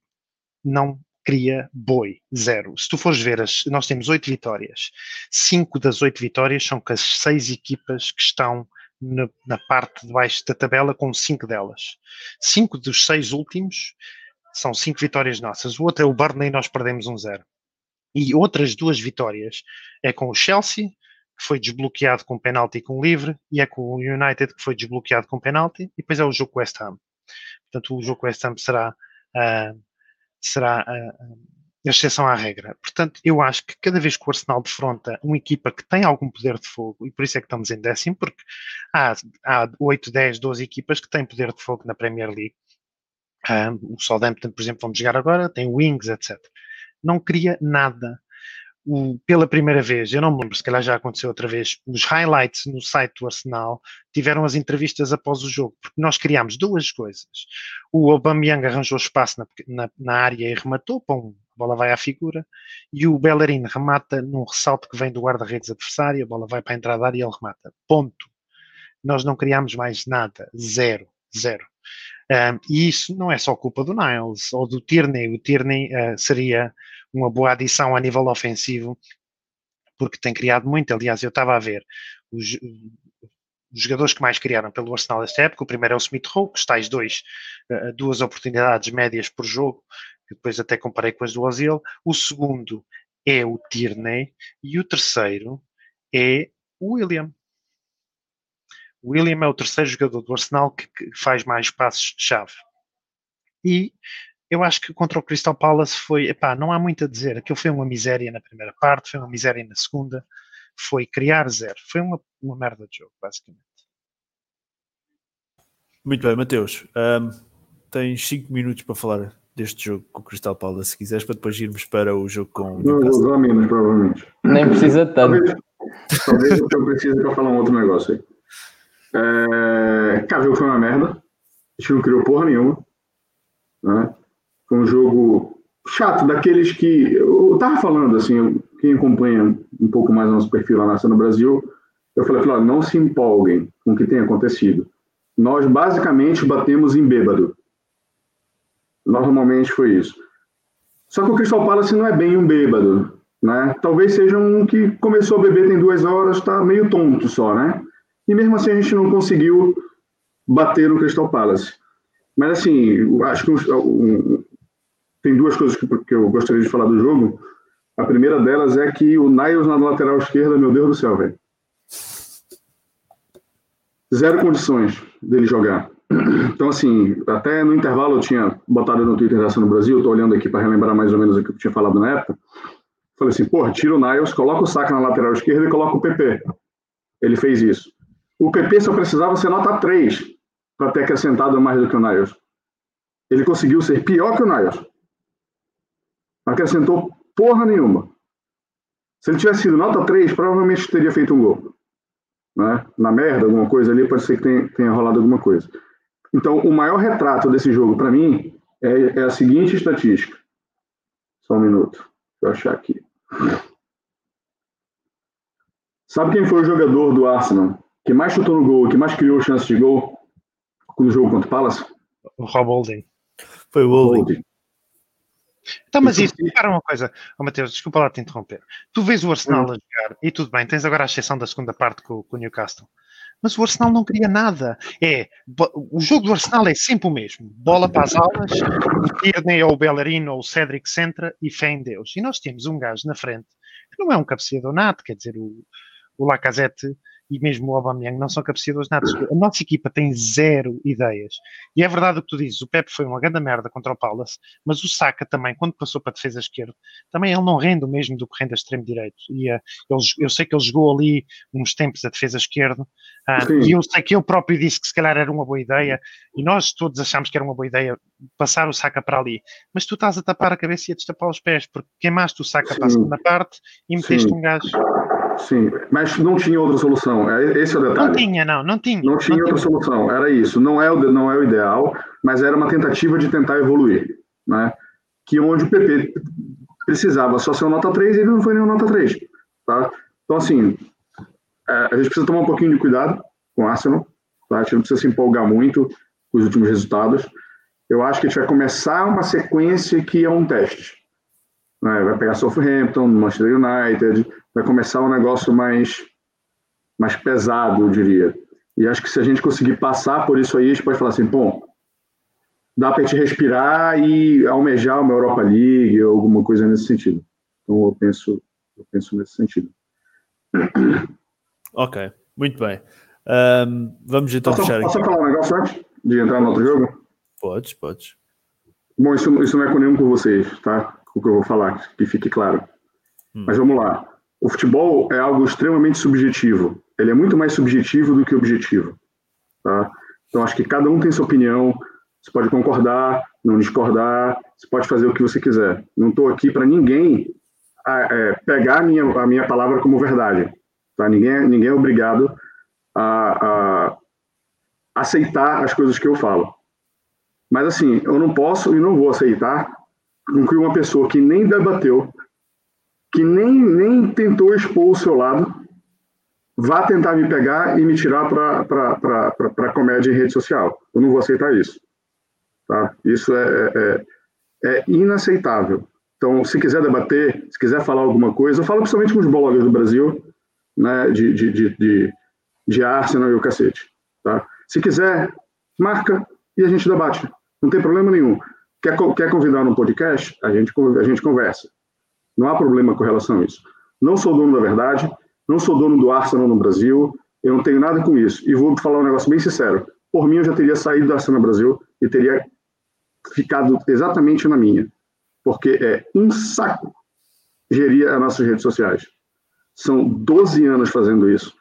não cria boi, zero. Se tu fores ver, as, nós temos oito vitórias. Cinco das oito vitórias são com as seis equipas que estão na, na parte de baixo da tabela, com cinco delas. Cinco dos seis últimos são cinco vitórias nossas. O outro é o Burnley nós perdemos um zero. E outras duas vitórias é com o Chelsea, que foi desbloqueado com penalti e com livre, e é com o United, que foi desbloqueado com penalti, e depois é o jogo West Ham. Portanto, o jogo West Ham será ah, será a, a exceção à regra. Portanto, eu acho que cada vez que o Arsenal defronta uma equipa que tem algum poder de fogo, e por isso é que estamos em décimo, porque há, há 8, 10, 12 equipas que têm poder de fogo na Premier League. Ah, o Southampton, por exemplo, vamos jogar agora, tem Wings, etc. Não cria nada. O- pela primeira vez, eu não me lembro, se calhar já aconteceu outra vez, os highlights no site do Arsenal tiveram as entrevistas após o jogo, porque nós criámos duas coisas. O Aubameyang arranjou espaço na, na, na área e rematou, pum, a bola vai à figura, e o Bellerin remata num ressalto que vem do guarda-redes adversário, a bola vai para a entrada da área e ele remata. Ponto. Nós não criámos mais nada. Zero. Zero. Um, e isso não é só culpa do Niles ou do Tierney. O Tierney uh, seria uma boa adição a nível ofensivo, porque tem criado muito. Aliás, eu estava a ver os, os jogadores que mais criaram pelo Arsenal esta época. O primeiro é o Smith Rowe, que está dois, uh, duas oportunidades médias por jogo, que depois até comparei com as do Ozil. O segundo é o Tierney e o terceiro é o William. O William é o terceiro jogador do Arsenal que, que faz mais passos-chave. E eu acho que contra o Crystal Palace foi, epá, não há muito a dizer. Aquilo foi uma miséria na primeira parte, foi uma miséria na segunda, foi criar zero. Foi uma, uma merda de jogo, basicamente. Muito bem, Mateus. Um, tens 5 minutos para falar deste jogo com o Crystal Palace, se quiseres, para depois irmos para o jogo com o Newcastle. Não, menos, provavelmente. Nem precisa tanto. Talvez, talvez eu precise para falar um outro negócio aí. É, cara, o jogo foi uma merda. A gente não criou porra nenhuma. Né? Foi um jogo chato, daqueles que. Eu tava falando, assim, quem acompanha um pouco mais nosso perfil lá na no Brasil, eu falei, falei não se empolguem com o que tem acontecido. Nós basicamente batemos em bêbado. Normalmente foi isso. Só que o Crystal Palace não é bem um bêbado, né? Talvez seja um que começou a beber tem duas horas, está meio tonto só, né? E mesmo assim a gente não conseguiu bater no Crystal Palace. Mas assim, acho que um, tem duas coisas que, que, eu gostaria de falar do jogo. A primeira delas é que o Niles na lateral esquerda, meu Deus do céu, velho. Zero condições dele jogar. Então, assim, até no intervalo eu tinha botado no Twitter da no Brasil, tô olhando aqui para relembrar mais ou menos o que eu tinha falado na época. Falei assim, porra, tira o Niles, coloca o Saka na lateral esquerda e coloca o PP. Ele fez isso. O PP só precisava ser nota 3 para ter acrescentado mais do que o Niles. Ele conseguiu ser pior que o Niles. Acrescentou porra nenhuma. Se ele tivesse sido nota 3, provavelmente teria feito um gol. Né? Na merda, alguma coisa ali, pode ser que tenha, tenha rolado alguma coisa. Então, o maior retrato desse jogo, para mim, é, é, a seguinte estatística. Só um minuto. Deixa eu achar aqui. Sabe quem foi o jogador do Arsenal que mais chutou no gol, que mais criou chances de gol no jogo contra o Palace? O Rob Holding. Foi o Holding. Então, mas isso, para uma coisa, oh, Mateus, desculpa lá te interromper. Tu vês o Arsenal a jogar, e tudo bem, tens agora a exceção da segunda parte com, com o Newcastle, mas o Arsenal não queria nada. É, o jogo do Arsenal é sempre o mesmo. Bola para as aulas, o Tierney ou o Bellerino ou o Cedric centra e fé em Deus. E nós temos um gajo na frente que não é um cabeceador nato, quer dizer, o, o Lacazette e mesmo o Aubameyang não são cabeceadores nada. A nossa equipa tem zero ideias. E é verdade o que tu dizes, o Pepe foi uma grande merda contra o Palace, mas o Saka também, quando passou para a defesa esquerda, também ele não rende o mesmo do que rende a extremo direito. E uh, ele, eu sei que ele jogou ali uns tempos a defesa esquerda, uh, e eu sei que eu próprio disse que se calhar era uma boa ideia, e nós todos achámos que era uma boa ideia passar o Saka para ali, mas tu estás a tapar a cabeça e a destapar os pés, porque queimaste o Saka Sim. para a segunda parte e meteste Sim. um gajo Sim, mas não tinha outra solução. É, esse é o detalhe. Não tinha, não, não tinha. Não tinha não outra tinha. solução. Era isso. Não é, o, não é o ideal, mas era uma tentativa de tentar evoluir. Né? Que onde o PP precisava só ser uma nota 3, ele não foi nenhuma nota 3. Tá? Então, assim, é, a gente precisa tomar um pouquinho de cuidado com o Arsenal. Tá? A gente não precisa se empolgar muito com os últimos resultados. Eu acho que a gente vai começar uma sequência que é um teste. Né? Vai pegar Southampton, Manchester United, vai começar um negócio mais, mais pesado, eu diria. E acho que se a gente conseguir passar por isso aí, a gente pode falar assim, bom, dá para gente respirar e almejar uma Europa League ou alguma coisa nesse sentido. Então eu penso, eu penso nesse sentido. Ok, muito bem. Um, vamos então posso, fechar posso aqui. Posso falar um negócio antes de entrar no outro jogo? Podes, podes. Bom, isso, isso não é com nenhum com vocês, tá? O que eu vou falar, que fique claro. Hum. Mas vamos lá o futebol é algo extremamente subjetivo. Ele é muito mais subjetivo do que objetivo. Tá? Então, acho que cada um tem sua opinião. Você pode concordar, não discordar, você pode fazer o que você quiser. Não estou aqui para ninguém é, pegar a minha, a minha palavra como verdade. Tá? Ninguém, ninguém é obrigado a, a aceitar as coisas que eu falo. Mas, assim, eu não posso e não vou aceitar com que uma pessoa que nem debateu que nem, nem tentou expor o seu lado, vá tentar me pegar e me tirar para comédia em rede social. Eu não vou aceitar isso. Tá? Isso é, é, é inaceitável. Então, se quiser debater, se quiser falar alguma coisa, eu falo principalmente com os bloggers do Brasil, né, de, de, de, de, de Arsenal e o cacete. Tá? Se quiser, marca e a gente debate. Não tem problema nenhum. Quer, quer convidar no podcast? A gente, a gente conversa. Não há problema com relação a isso. Não sou dono da verdade, não sou dono do Arsenal no Brasil, eu não tenho nada com isso. E vou falar um negócio bem sincero. Por mim, eu já teria saído do Arsenal Brasil e teria ficado exatamente na minha. Porque é um saco gerir as nossas redes sociais. São 12 anos fazendo isso.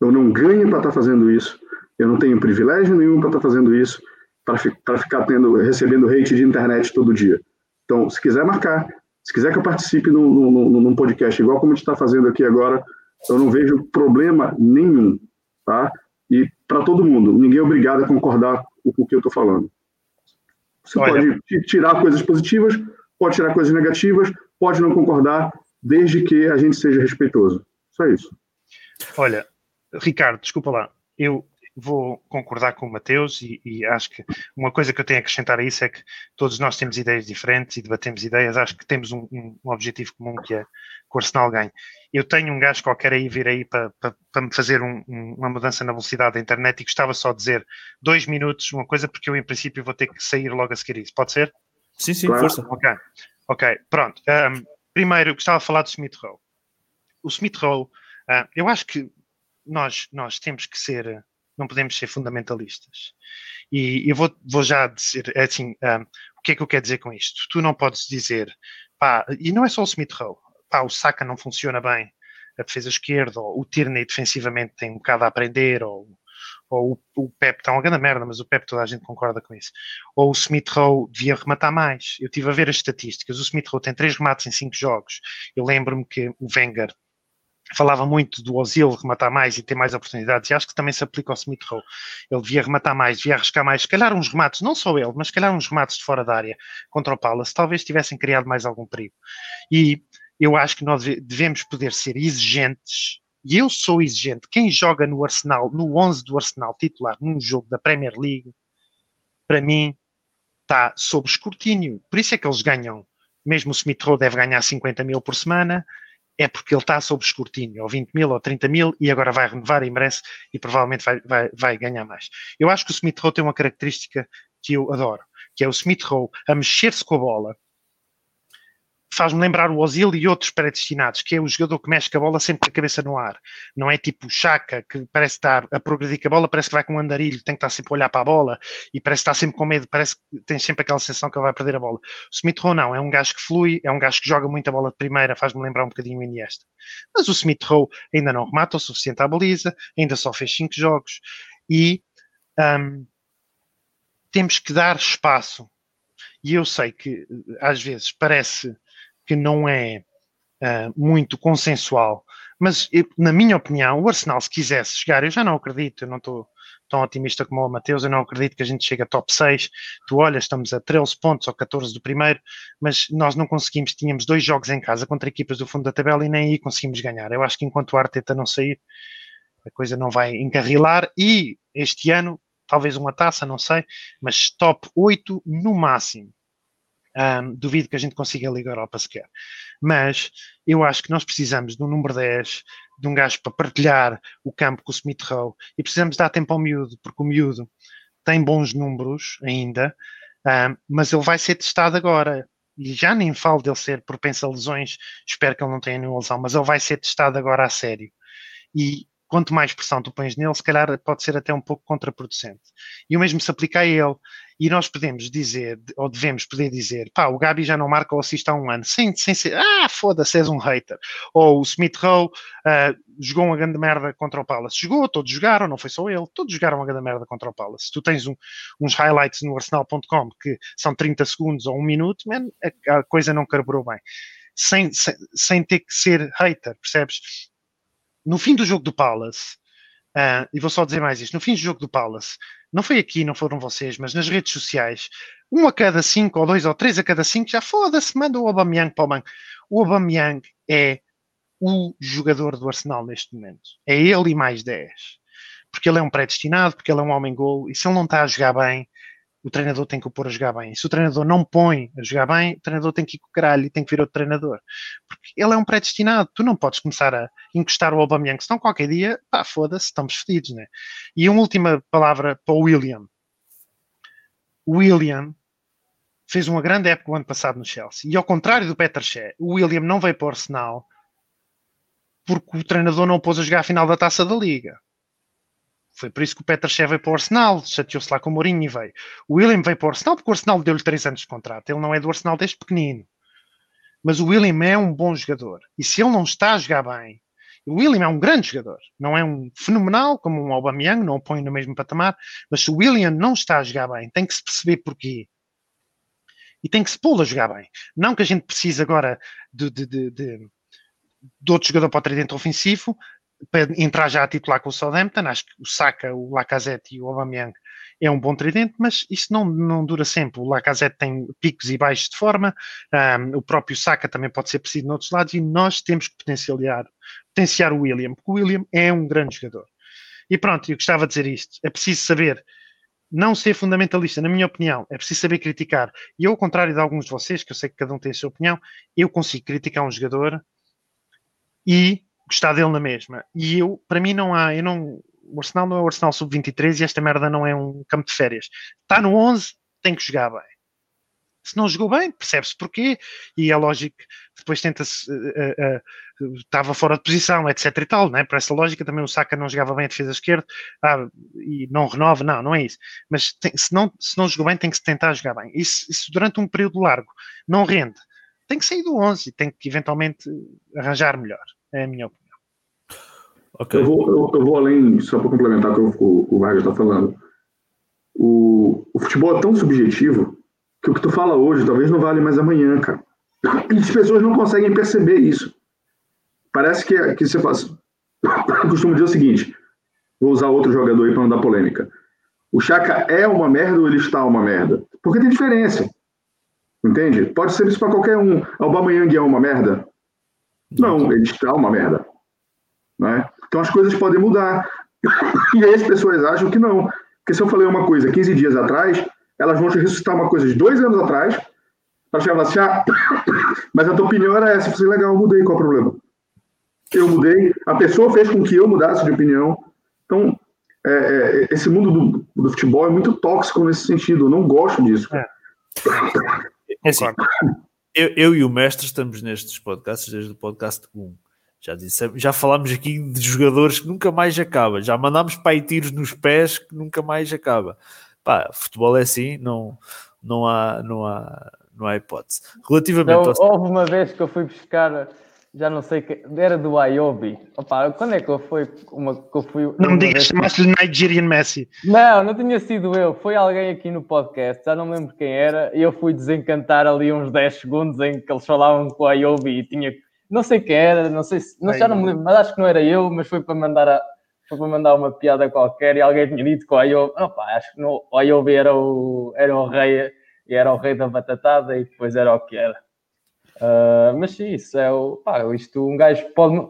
Eu não ganho para estar tá fazendo isso. Eu não tenho privilégio nenhum para estar tá fazendo isso, para ficar tendo, recebendo hate de internet todo dia. Então, se quiser marcar, se quiser que eu participe num, num, num podcast, igual como a gente está fazendo aqui agora, eu não vejo problema nenhum, tá? E para todo mundo, ninguém é obrigado a concordar com o que eu estou falando. Você Olha. pode tirar coisas positivas, pode tirar coisas negativas, pode não concordar, desde que a gente seja respeitoso. Só isso. Olha, Ricardo, desculpa lá. Eu vou concordar com o Mateus e, e, acho que uma coisa que eu tenho a acrescentar a isso é que todos nós temos ideias diferentes e debatemos ideias. Acho que temos um, um, um objetivo comum que é que o Arsenal ganhe. Eu tenho um gajo qualquer aí vir aí para, para, para me fazer um, uma mudança na velocidade da internet e gostava só de dizer dois minutos, uma coisa, porque eu em princípio vou ter que sair logo a seguir isso. Pode ser? Sim, sim, claro. força. Ok, ok, pronto. Um, primeiro, gostava de falar do Smith Rowe. O Smith Rowe, uh, eu acho que nós, nós temos que ser não podemos ser fundamentalistas. E eu vou, vou já dizer, é assim, um, o que é que eu quero dizer com isto? Tu não podes dizer, pá, e não é só o Smith Rowe, pá, o Saka não funciona bem, a defesa esquerda, ou o Tierney defensivamente tem um bocado a aprender, ou, ou o, o Pep está uma grande merda, mas o Pep toda a gente concorda com isso. Ou o Smith Rowe devia rematar mais. Eu estive a ver as estatísticas, o Smith Rowe tem três remates em cinco jogos. Eu lembro-me que o Wenger falava muito do Ozil rematar mais e ter mais oportunidades, e acho que também se aplica ao Smith Rowe. Ele devia rematar mais, devia arriscar mais, se calhar uns remates, não só ele, mas se calhar uns remates de fora da área contra o Palace, talvez tivessem criado mais algum perigo. E eu acho que nós devemos poder ser exigentes, e eu sou exigente. Quem joga no Arsenal, no 11 do Arsenal titular, num jogo da Premier League, para mim, está sob escrutínio. Por isso é que eles ganham. Mesmo o Smith Rowe deve ganhar 50 mil por semana, é porque ele está sob escrutínio, ou 20 mil, ou 30 mil, e agora vai renovar e merece, e provavelmente vai, vai, vai ganhar mais. Eu acho que o Smith Rowe tem uma característica que eu adoro, que é o Smith Rowe a mexer-se com a bola, faz-me lembrar o Ozil e outros predestinados, que é o jogador que mexe com a bola sempre com a cabeça no ar. Não é tipo o Chaka, que parece estar a progredir com a bola, parece que vai com um andarilho, tem que estar sempre a olhar para a bola e parece estar sempre com medo, parece que tem sempre aquela sensação que ele vai perder a bola. O Smith Rowe não, é um gajo que flui, é um gajo que joga muito a bola de primeira, faz-me lembrar um bocadinho o Iniesta. Mas o Smith Rowe ainda não remata o suficiente à baliza, ainda só fez cinco jogos e um, temos que dar espaço. E eu sei que às vezes parece que não é uh, muito consensual. Mas, na minha opinião, o Arsenal, se quisesse chegar, eu já não acredito, eu não estou tão otimista como o Mateus, eu não acredito que a gente chegue a top 6. Tu olhas, estamos a 13 pontos ou 14 do primeiro, mas nós não conseguimos, tínhamos dois jogos em casa contra equipas do fundo da tabela e nem aí conseguimos ganhar. Eu acho que enquanto o Arteta não sair, a coisa não vai encarrilar e este ano, talvez uma taça, não sei, mas top 8 no máximo. Um, duvido que a gente consiga a Liga Europa sequer. Mas eu acho que nós precisamos de um número 10, de um gajo para partilhar o campo com o Smith Rowe e precisamos dar tempo ao miúdo, porque o miúdo tem bons números ainda, um, mas ele vai ser testado agora. E já nem falo dele ser propenso a lesões, espero que ele não tenha nenhuma lesão, mas ele vai ser testado agora a sério. E quanto mais pressão tu pões nele, se calhar pode ser até um pouco contraproducente. E o mesmo se aplica a ele. E nós podemos dizer, ou devemos poder dizer, pá, o Gabi já não marca o assist há um ano, sem, sem ser, ah, foda-se, és um hater. Ou o Smith Rowe uh, jogou uma grande merda contra o Palace. Jogou, todos jogaram, não foi só ele, todos jogaram uma grande merda contra o Palace. Tu tens um, uns highlights no arsenal.com que são 30 segundos ou um minuto, man, a, a coisa não carburou bem. Sem, sem, sem ter que ser hater, percebes? No fim do jogo do Palace, uh, e vou só dizer mais isto, no fim do jogo do Palace, não foi aqui, não foram vocês, mas nas redes sociais, um a cada cinco, ou dois, ou três a cada cinco, já foda-se, manda o Aubameyang para o banco. O Aubameyang é o jogador do Arsenal neste momento. É ele e mais 10. Porque ele é um predestinado, porque ele é um homem-gol, e se ele não está a jogar bem, o treinador tem que o pôr a jogar bem. Se o treinador não põe a jogar bem, o treinador tem que ir com o caralho e tem que vir outro treinador. Porque ele é um predestinado. Tu não podes começar a encostar o Aubameyang, senão qualquer dia, pá, foda-se, estamos fedidos, né? E uma última palavra para o William. O William fez uma grande época o ano passado no Chelsea. E ao contrário do Peter Shea, o William não veio para o Arsenal porque o treinador não o pôs a jogar a final da Taça da Liga. Foi por isso que o Peter Shea veio para o Arsenal, chateou-se lá com o Mourinho e veio. O William veio para o Arsenal porque o Arsenal deu-lhe 3 anos de contrato. Ele não é do Arsenal desde pequenino. Mas o William é um bom jogador. E se ele não está a jogar bem, o William é um grande jogador. Não é um fenomenal como um Aubameyang, não o põe no mesmo patamar. Mas se o William não está a jogar bem, tem que se perceber porquê. E tem que se pô-lo a jogar bem. Não que a gente precise agora de, de, de de outro jogador para o tridente ofensivo, para entrar já a titular com o Southampton, acho que o Saka, o Lacazette e o Aubameyang é um bom tridente, mas isso não, não dura sempre. O Lacazette tem picos e baixos de forma, um, o próprio Saka também pode ser preciso noutros lados, e nós temos que potenciar, potenciar o William, porque o William é um grande jogador. E pronto, eu gostava de dizer isto. É preciso saber não ser fundamentalista, na minha opinião, é preciso saber criticar. E eu, ao contrário de alguns de vocês, que eu sei que cada um tem a sua opinião, eu consigo criticar um jogador e gostar dele na mesma. E eu, para mim, não há, eu não, o Arsenal não é o Arsenal sub-23 e esta merda não é um campo de férias. Está no 11, tem que jogar bem. Se não jogou bem, percebe-se porquê, e é lógico depois tenta-se, uh, uh, estava fora de posição, etc e tal, né? por essa lógica também o Saka não jogava bem a defesa esquerda ah, e não renova, não, não é isso. Mas tem, se, não, se não jogou bem, tem que se tentar jogar bem. Se, se durante um período largo não rende, tem que sair do 11 e tem que eventualmente arranjar melhor. É a minha opinião. Okay. Eu, vou, eu, eu, vou além, só para complementar o que o, o Vargas está falando. O, o futebol é tão subjetivo que o que tu fala hoje talvez não vale mais amanhã, cara. E as pessoas não conseguem perceber isso. Parece que, que você faz. Eu costumo dizer o seguinte: vou usar outro jogador aí para não dar polêmica. O Chaka é uma merda ou ele está uma merda? Porque tem diferença. Entende? Pode ser isso para qualquer um. Aubameyang é uma merda? Não, ele está uma merda. Né? Então as coisas podem mudar. E aí as pessoas acham que não. Porque se eu falei uma coisa 15 dias atrás, elas vão te ressuscitar uma coisa de dois anos atrás, para chegar assim, ah, mas a tua opinião era essa. Eu falei, legal, eu mudei, qual é o problema? Eu mudei, a pessoa fez com que eu mudasse de opinião. Então, é, é, esse mundo do, do, futebol é muito tóxico nesse sentido. Eu não gosto disso. É. É assim, eu, eu, e o mestre estamos nestes podcasts desde o podcast 1. Já, disse, já falámos aqui de jogadores que nunca mais acaba. Já mandámos para aí tiros nos pés que nunca mais acaba. Pá, futebol é assim, não, não, há, não, há, não há hipótese. Relativamente então, ao... Houve uma vez que eu fui buscar já não sei que era do Ayobi. Opa, quando é que eu fui uma que eu fui Não me digas chamaste-lhe Nigerian Messi. Não, não tinha sido eu, foi alguém aqui no podcast, já não lembro quem era, e eu fui desencantar ali uns 10 segundos em que eles falavam com o Ayobi e tinha não sei quem era, não sei se, não, já não me lembro, mas acho que não era eu, mas foi para mandar a, foi para mandar uma piada qualquer e alguém tinha dito que o opa, acho que no, o era o, era o rei e era o rei da batatada e depois era o que era. Uh, mas sim, isso é o. Pá, isto um gajo pode.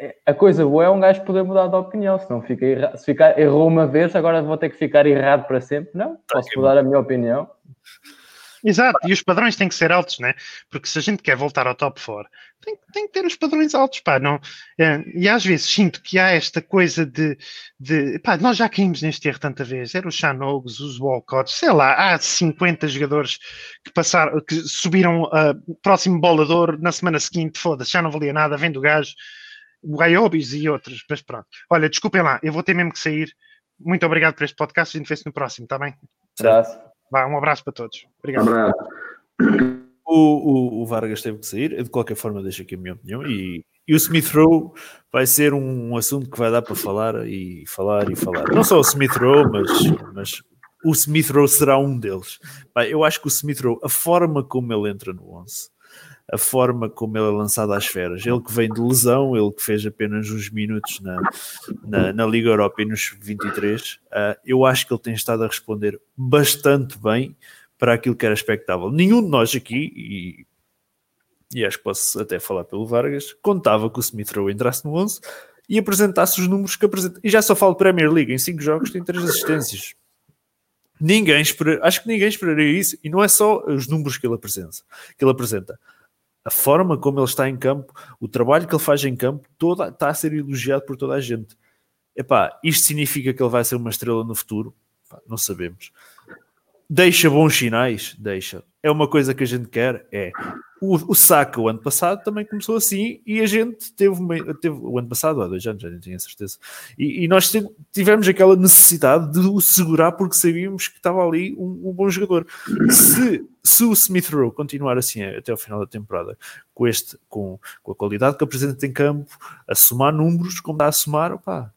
É, a coisa boa é um gajo poder mudar de opinião, se não fica erra... se ficar errou uma vez, agora vou ter que ficar errado para sempre. Não, tá posso mudar a minha opinião. Exato, e os padrões têm que ser altos, né? Porque se a gente quer voltar ao top 4, tem, tem que ter os padrões altos, pá. Não, é, e às vezes sinto que há esta coisa de, de. Pá, nós já caímos neste erro tanta vez. Era os Chanogos, os Walcotts, sei lá, há 50 jogadores que passaram, que subiram a próximo bolador na semana seguinte, foda-se, já não valia nada, vendo o gajo, o Raiobis e outros, mas pronto. Olha, desculpem lá, eu vou ter mesmo que sair. Muito obrigado por este podcast, a gente vê-se no próximo, está bem? Abraço. Vá, um abraço para todos. Obrigado. Um abraço. O, o, o, Vargas teve que sair, de qualquer forma, deixo aqui a minha opinião. E, e o Smith Rowe vai ser um, um, assunto que vai dar para falar e falar e falar. Não só o Smith Rowe, mas, mas o Smith Rowe será um deles. eu acho que o Smith Rowe, a forma como ele entra no 11, a forma como ele é lançado às feras, ele que vem de lesão, ele que fez apenas uns minutos na, na, na Liga Europa e nos 23, uh, ah, eu acho que ele tem estado a responder bastante bem para aquilo que era expectável. Nenhum de nós aqui, e, e acho que posso até falar pelo Vargas, contava que o Smith Rowe entrasse no 11 e apresentasse os números que apresenta. E já só falo Premier League, em 5 jogos tem 3 assistências. Ninguém espera, acho que ninguém esperaria isso. E não é só os números que ele apresenta, que ele apresenta. A forma como ele está em campo, o trabalho que ele faz em campo, toda, está a ser elogiado por toda a gente. Epá, isto significa que ele vai ser uma estrela no futuro? Epá, não sabemos. Deixa bons sinais? Deixa. É uma coisa que a gente quer? É. O, o o ano passado, também começou assim e a gente teve, uma, teve o ano passado, há dois anos, já não tinha certeza. E, e, nós tivemos aquela necessidade de o segurar porque sabíamos que estava ali um, um bom jogador. Se, se o Smith Rowe continuar assim até ao final da temporada, com, este, com, com a qualidade que apresenta em campo, a somar números, como está a somar, opá,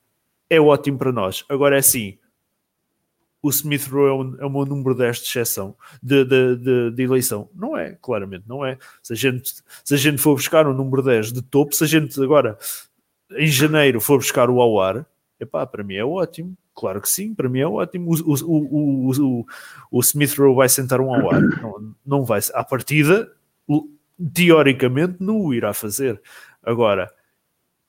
é ótimo para nós. Agora é assim o Smith Rowe é, um, é meu número 10 de exceção, de, de, de, de, eleição. Não é, claramente, não é. Se a, gente, se a gente for buscar um número 10 de topo, se a gente agora, em janeiro, for buscar o Awar, epá, para mim é ótimo. Claro que sim, para mim é ótimo. O, o, o, o, o Smith Rowe vai sentar um Awar. Não, não vai. À partida, teoricamente, não o irá fazer. Agora,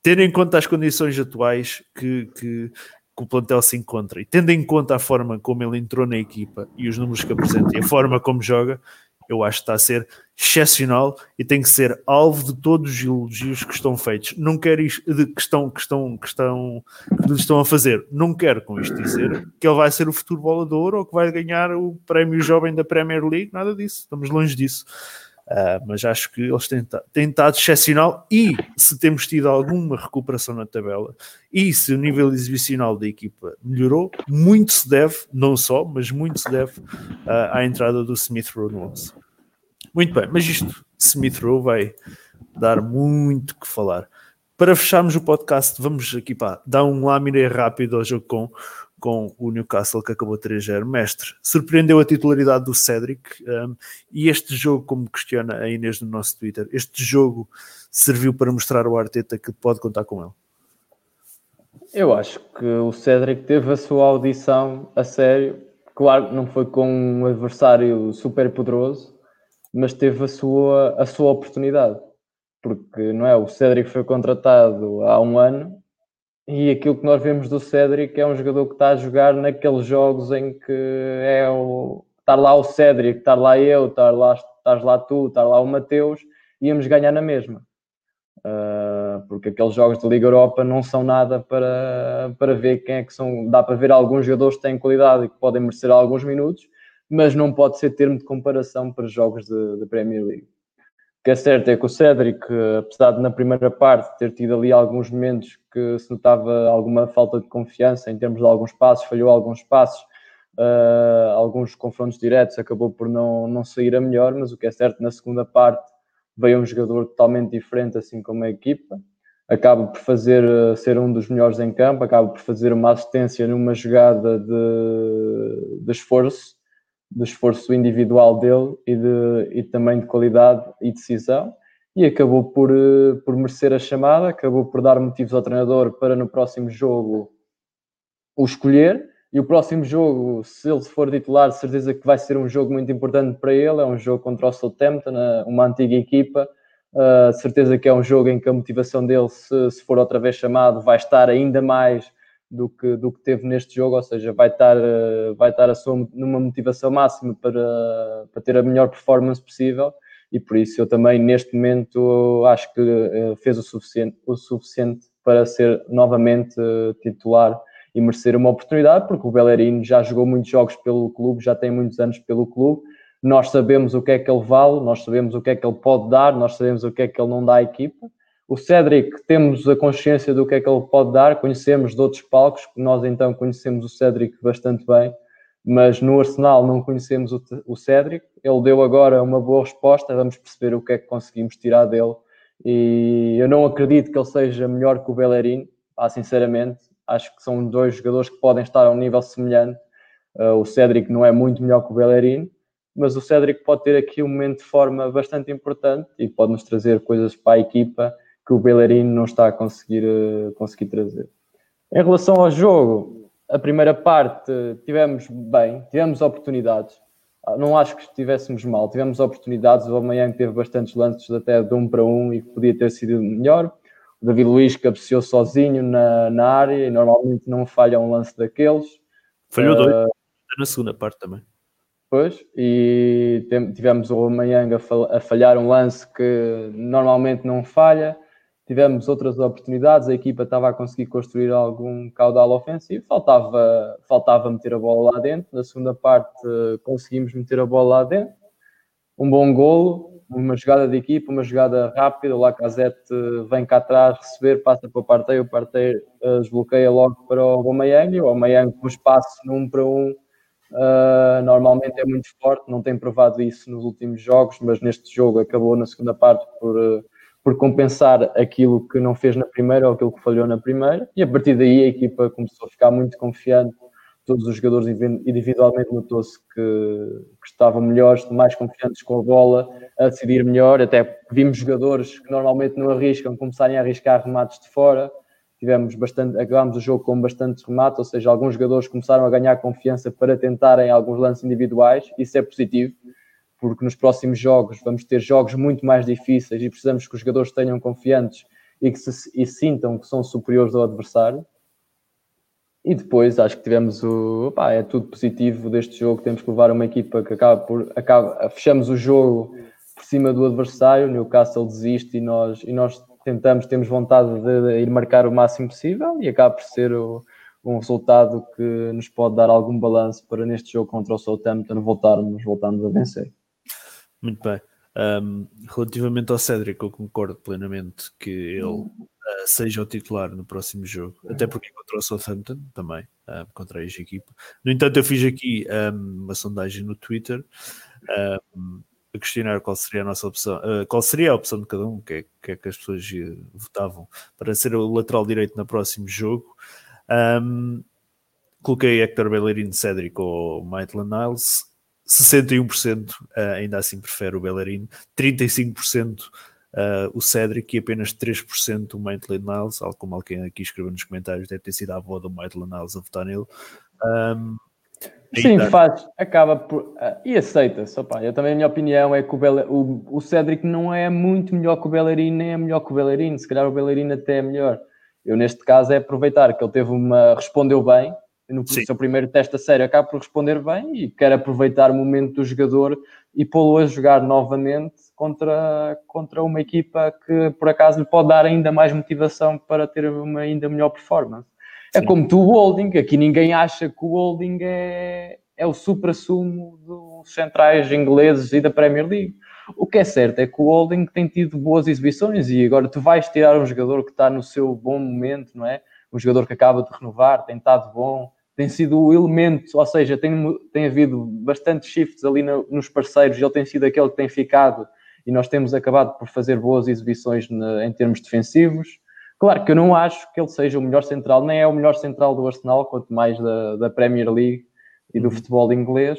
tendo em conta as condições atuais que, que, que o plantel se encontra e tendo em conta a forma como ele entrou na equipa e os números que apresenta e a forma como joga, eu acho que está a ser excepcional e tem que ser alvo de todos os elogios que estão feitos. Não quero isto, que, estão, que, estão, que, estão, que estão a fazer. Não quero com isto dizer que ele vai ser o futuro bolador ou que vai ganhar o prémio jovem da Premier League, nada disso. Estamos longe disso. Uh, mas acho que eles têm, têm estado excepcional e se temos tido alguma recuperação na tabela e se o nível exibicional da equipa melhorou, muito se deve, não só, mas muito se deve uh, à entrada do Smith Rowe no 11. Muito bem, mas isto, Smith Rowe vai dar muito que falar. Para fecharmos o podcast, vamos aqui pá, dar um lâmina rápido ao jogo com com o Newcastle que acabou 3-0. Mestre, surpreendeu a titularidade do Cédric um, e este jogo, como questiona a Inês no nosso Twitter, este jogo serviu para mostrar ao Arteta que pode contar com ele? Eu acho que o Cédric teve a sua audição a sério. Claro, não foi com um adversário super poderoso, mas teve a sua, a sua oportunidade. Porque não é? O Cédric foi contratado há um ano e aquilo que nós vemos do Cédric é um jogador que está a jogar naqueles jogos em que é o estar lá o Cédric, estar lá eu, estar lá, estás lá tu, estar lá o Mateus, íamos ganhar na mesma. Uh, porque aqueles jogos de Liga Europa não são nada para, para ver quem é que são. Dá para ver alguns jogadores que têm qualidade e que podem merecer alguns minutos, mas não pode ser termo de comparação para jogos de, de Premier League que é certo é que o Cédric, apesar de na primeira parte ter tido ali alguns momentos que se notava alguma falta de confiança em termos de alguns passos, falhou alguns passos, uh, alguns confrontos diretos, acabou por não, não sair a melhor, mas o que é certo, na segunda parte veio um jogador totalmente diferente, assim como a equipa, acaba por fazer uh, ser um dos melhores em campo, acaba por fazer uma assistência numa jogada de, de esforço, do esforço individual dele e, de, e também de qualidade e decisão e acabou por, eh, por merecer a chamada, acabou por dar motivos ao treinador para no próximo jogo o escolher. E o próximo jogo, se ele for titular, certeza que vai ser um jogo muito importante para ele. É um jogo contra o Southampton, uma antiga equipa. Uh, certeza que é um jogo em que a motivação dele, se, se for outra vez chamado, vai estar ainda mais do que, do que teve neste jogo, ou seja, vai estar, eh, vai estar a sua, numa motivação máxima para, para ter a melhor performance possível. E por isso eu também neste momento acho que eh, fez o suficiente, o suficiente para ser novamente eh, titular e merecer uma oportunidade, porque o Bellerin já jogou muitos jogos pelo clube, já tem muitos anos pelo clube, nós sabemos o que é que ele vale, nós sabemos o que é que ele pode dar, nós sabemos o que é que ele não dá à equipa, o Cédric, temos a consciência do que é que ele pode dar, conhecemos de outros palcos, nós então conhecemos o Cédric bastante bem, mas no Arsenal não conhecemos o, Cédric. Ele deu agora uma boa resposta, vamos perceber o que é que conseguimos tirar dele. E eu não acredito que ele seja melhor que o Bellerin, ah, sinceramente. Acho que são dois jogadores que podem estar a um nível semelhante. Uh, o Cédric não é muito melhor que o Bellerin, mas o Cédric pode ter aqui um momento de forma bastante importante e pode nos trazer coisas para a equipa que o Bellerin não está a conseguir, uh, conseguir trazer. Em relação ao jogo, a primeira parte tivemos bem, tivemos oportunidades. Ah, não acho que estivéssemos mal, tivemos oportunidades. O Amanhã teve bastantes lances até de um para um e podia ter sido melhor. O David Luiz cabeceou sozinho na, na área e normalmente não falha um lance daqueles. Falhou uh, dois. na segunda parte também. Pois, e tivemos o Aubameyang a falhar um lance que normalmente não falha. Tivemos outras oportunidades, a equipa estava a conseguir construir algum caudal ofensivo, faltava, faltava meter a bola lá dentro. Na segunda parte conseguimos meter a bola lá dentro. Um bom golo, uma jogada de equipa, uma jogada rápida. O Lacazette vem cá atrás receber, passa para o parteio, o parteio uh, desbloqueia logo para o Aubameyang o Aubameyang com espaço num para um Uh, normalmente é muito forte, não tem provado isso nos últimos jogos, mas neste jogo acabou na segunda parte por, uh, por compensar aquilo que não fez na primeira ou aquilo que falhou na primeira, e a partir daí a equipa começou a ficar muito confiante. Todos os jogadores individualmente notou-se que, que, estavam melhores, mais confiantes com a bola, a decidir melhor. Até vimos jogadores que normalmente não arriscam começarem a arriscar remates de fora tivemos bastante, acabámos o jogo com bastante remate, ou seja, alguns jogadores começaram a ganhar confiança para tentarem alguns lances individuais, isso é positivo, porque nos próximos jogos vamos ter jogos muito mais difíceis e precisamos que os jogadores tenham confiantes e que se, e sintam que são superiores ao adversário. E depois acho que tivemos o. Opá, é tudo positivo deste jogo. Temos que levar uma equipa que acaba por. Acaba, fechamos o jogo por cima do adversário. O Newcastle desiste e nós, e nós tentamos, temos vontade de ir marcar o máximo possível e acaba por ser o, um resultado que nos pode dar algum balanço para neste jogo contra o Southampton voltarmos, voltarmos a vencer. Muito bem. Um, relativamente ao Cédric, eu concordo plenamente que ele uh, seja o titular no próximo jogo, até porque contra o Southampton também, uh, contra a ex-equipa. No entanto, eu fiz aqui um, uma sondagem no Twitter um, a questionar qual seria a nossa opção, uh, qual seria a opção de cada um, que é, que, é que as pessoas uh, votavam para ser o lateral direito no próximo jogo. Coloquei Hector Bellerin, Cédric ou Maitland Niles. 61% uh, ainda assim prefere o Bellerin, 35% uh, o Cédric e apenas 3% o Maitland Niles, algo como alguém aqui escreveu nos comentários, deve ter sido a avó do Maitland Niles a votar nele. Um, Sim, faz, acaba por. Uh, e aceita-se. Eu também, a minha opinião é que o, Bele, o, o Cédric não é muito melhor que o Bellerin, nem é melhor que o Bellerin. Se calhar o Bellerin até é melhor. Eu, neste caso, é aproveitar que ele teve uma. respondeu bem no Sim. seu primeiro teste a sério, acaba por responder bem e quer aproveitar o momento do jogador e pô-lo a jogar novamente contra, contra uma equipa que, por acaso, lhe pode dar ainda mais motivação para ter uma ainda melhor performance. É como tu, o holding, aqui ninguém acha que o holding é, é o supra-sumo dos centrais ingleses e da Premier League. O que é certo é que o holding tem tido boas exibições e agora tu vais tirar um jogador que está no seu bom momento, não é? Um jogador que acaba de renovar, tem estado bom, tem sido o elemento, ou seja, tem, tem havido bastantes shifts ali no, nos parceiros, ele tem sido aquele que tem ficado e nós temos acabado por fazer boas exibições na, em termos defensivos. Claro que eu não acho que ele seja o melhor central, nem é o melhor central do Arsenal, quanto mais da, da Premier League e do uhum. futebol inglês.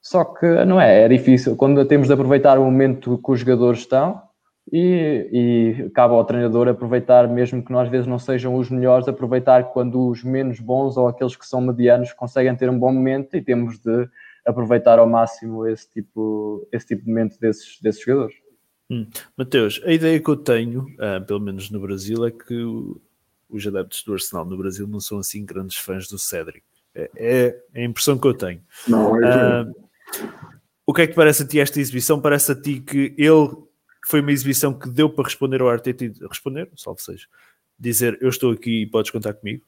Só que não é, é difícil. Quando temos de aproveitar o momento que os jogadores estão e, e cabe ao treinador aproveitar, mesmo que nós às vezes não sejam os melhores, aproveitar quando os menos bons ou aqueles que são medianos conseguem ter um bom momento e temos de aproveitar ao máximo esse tipo, esse tipo de momento desses, desses jogadores. Hum. Mateus, a ideia que eu tenho, uh, pelo menos no Brasil, é que os adeptos do Arsenal no Brasil não são assim grandes fãs do Cédric. É, é, é a impressão que eu tenho. Não, é uh, o que é que parece a ti esta exibição? Parece a ti que ele foi uma exibição que deu para responder ao Arteta e responder, salvo seja, dizer eu estou aqui e podes contar comigo?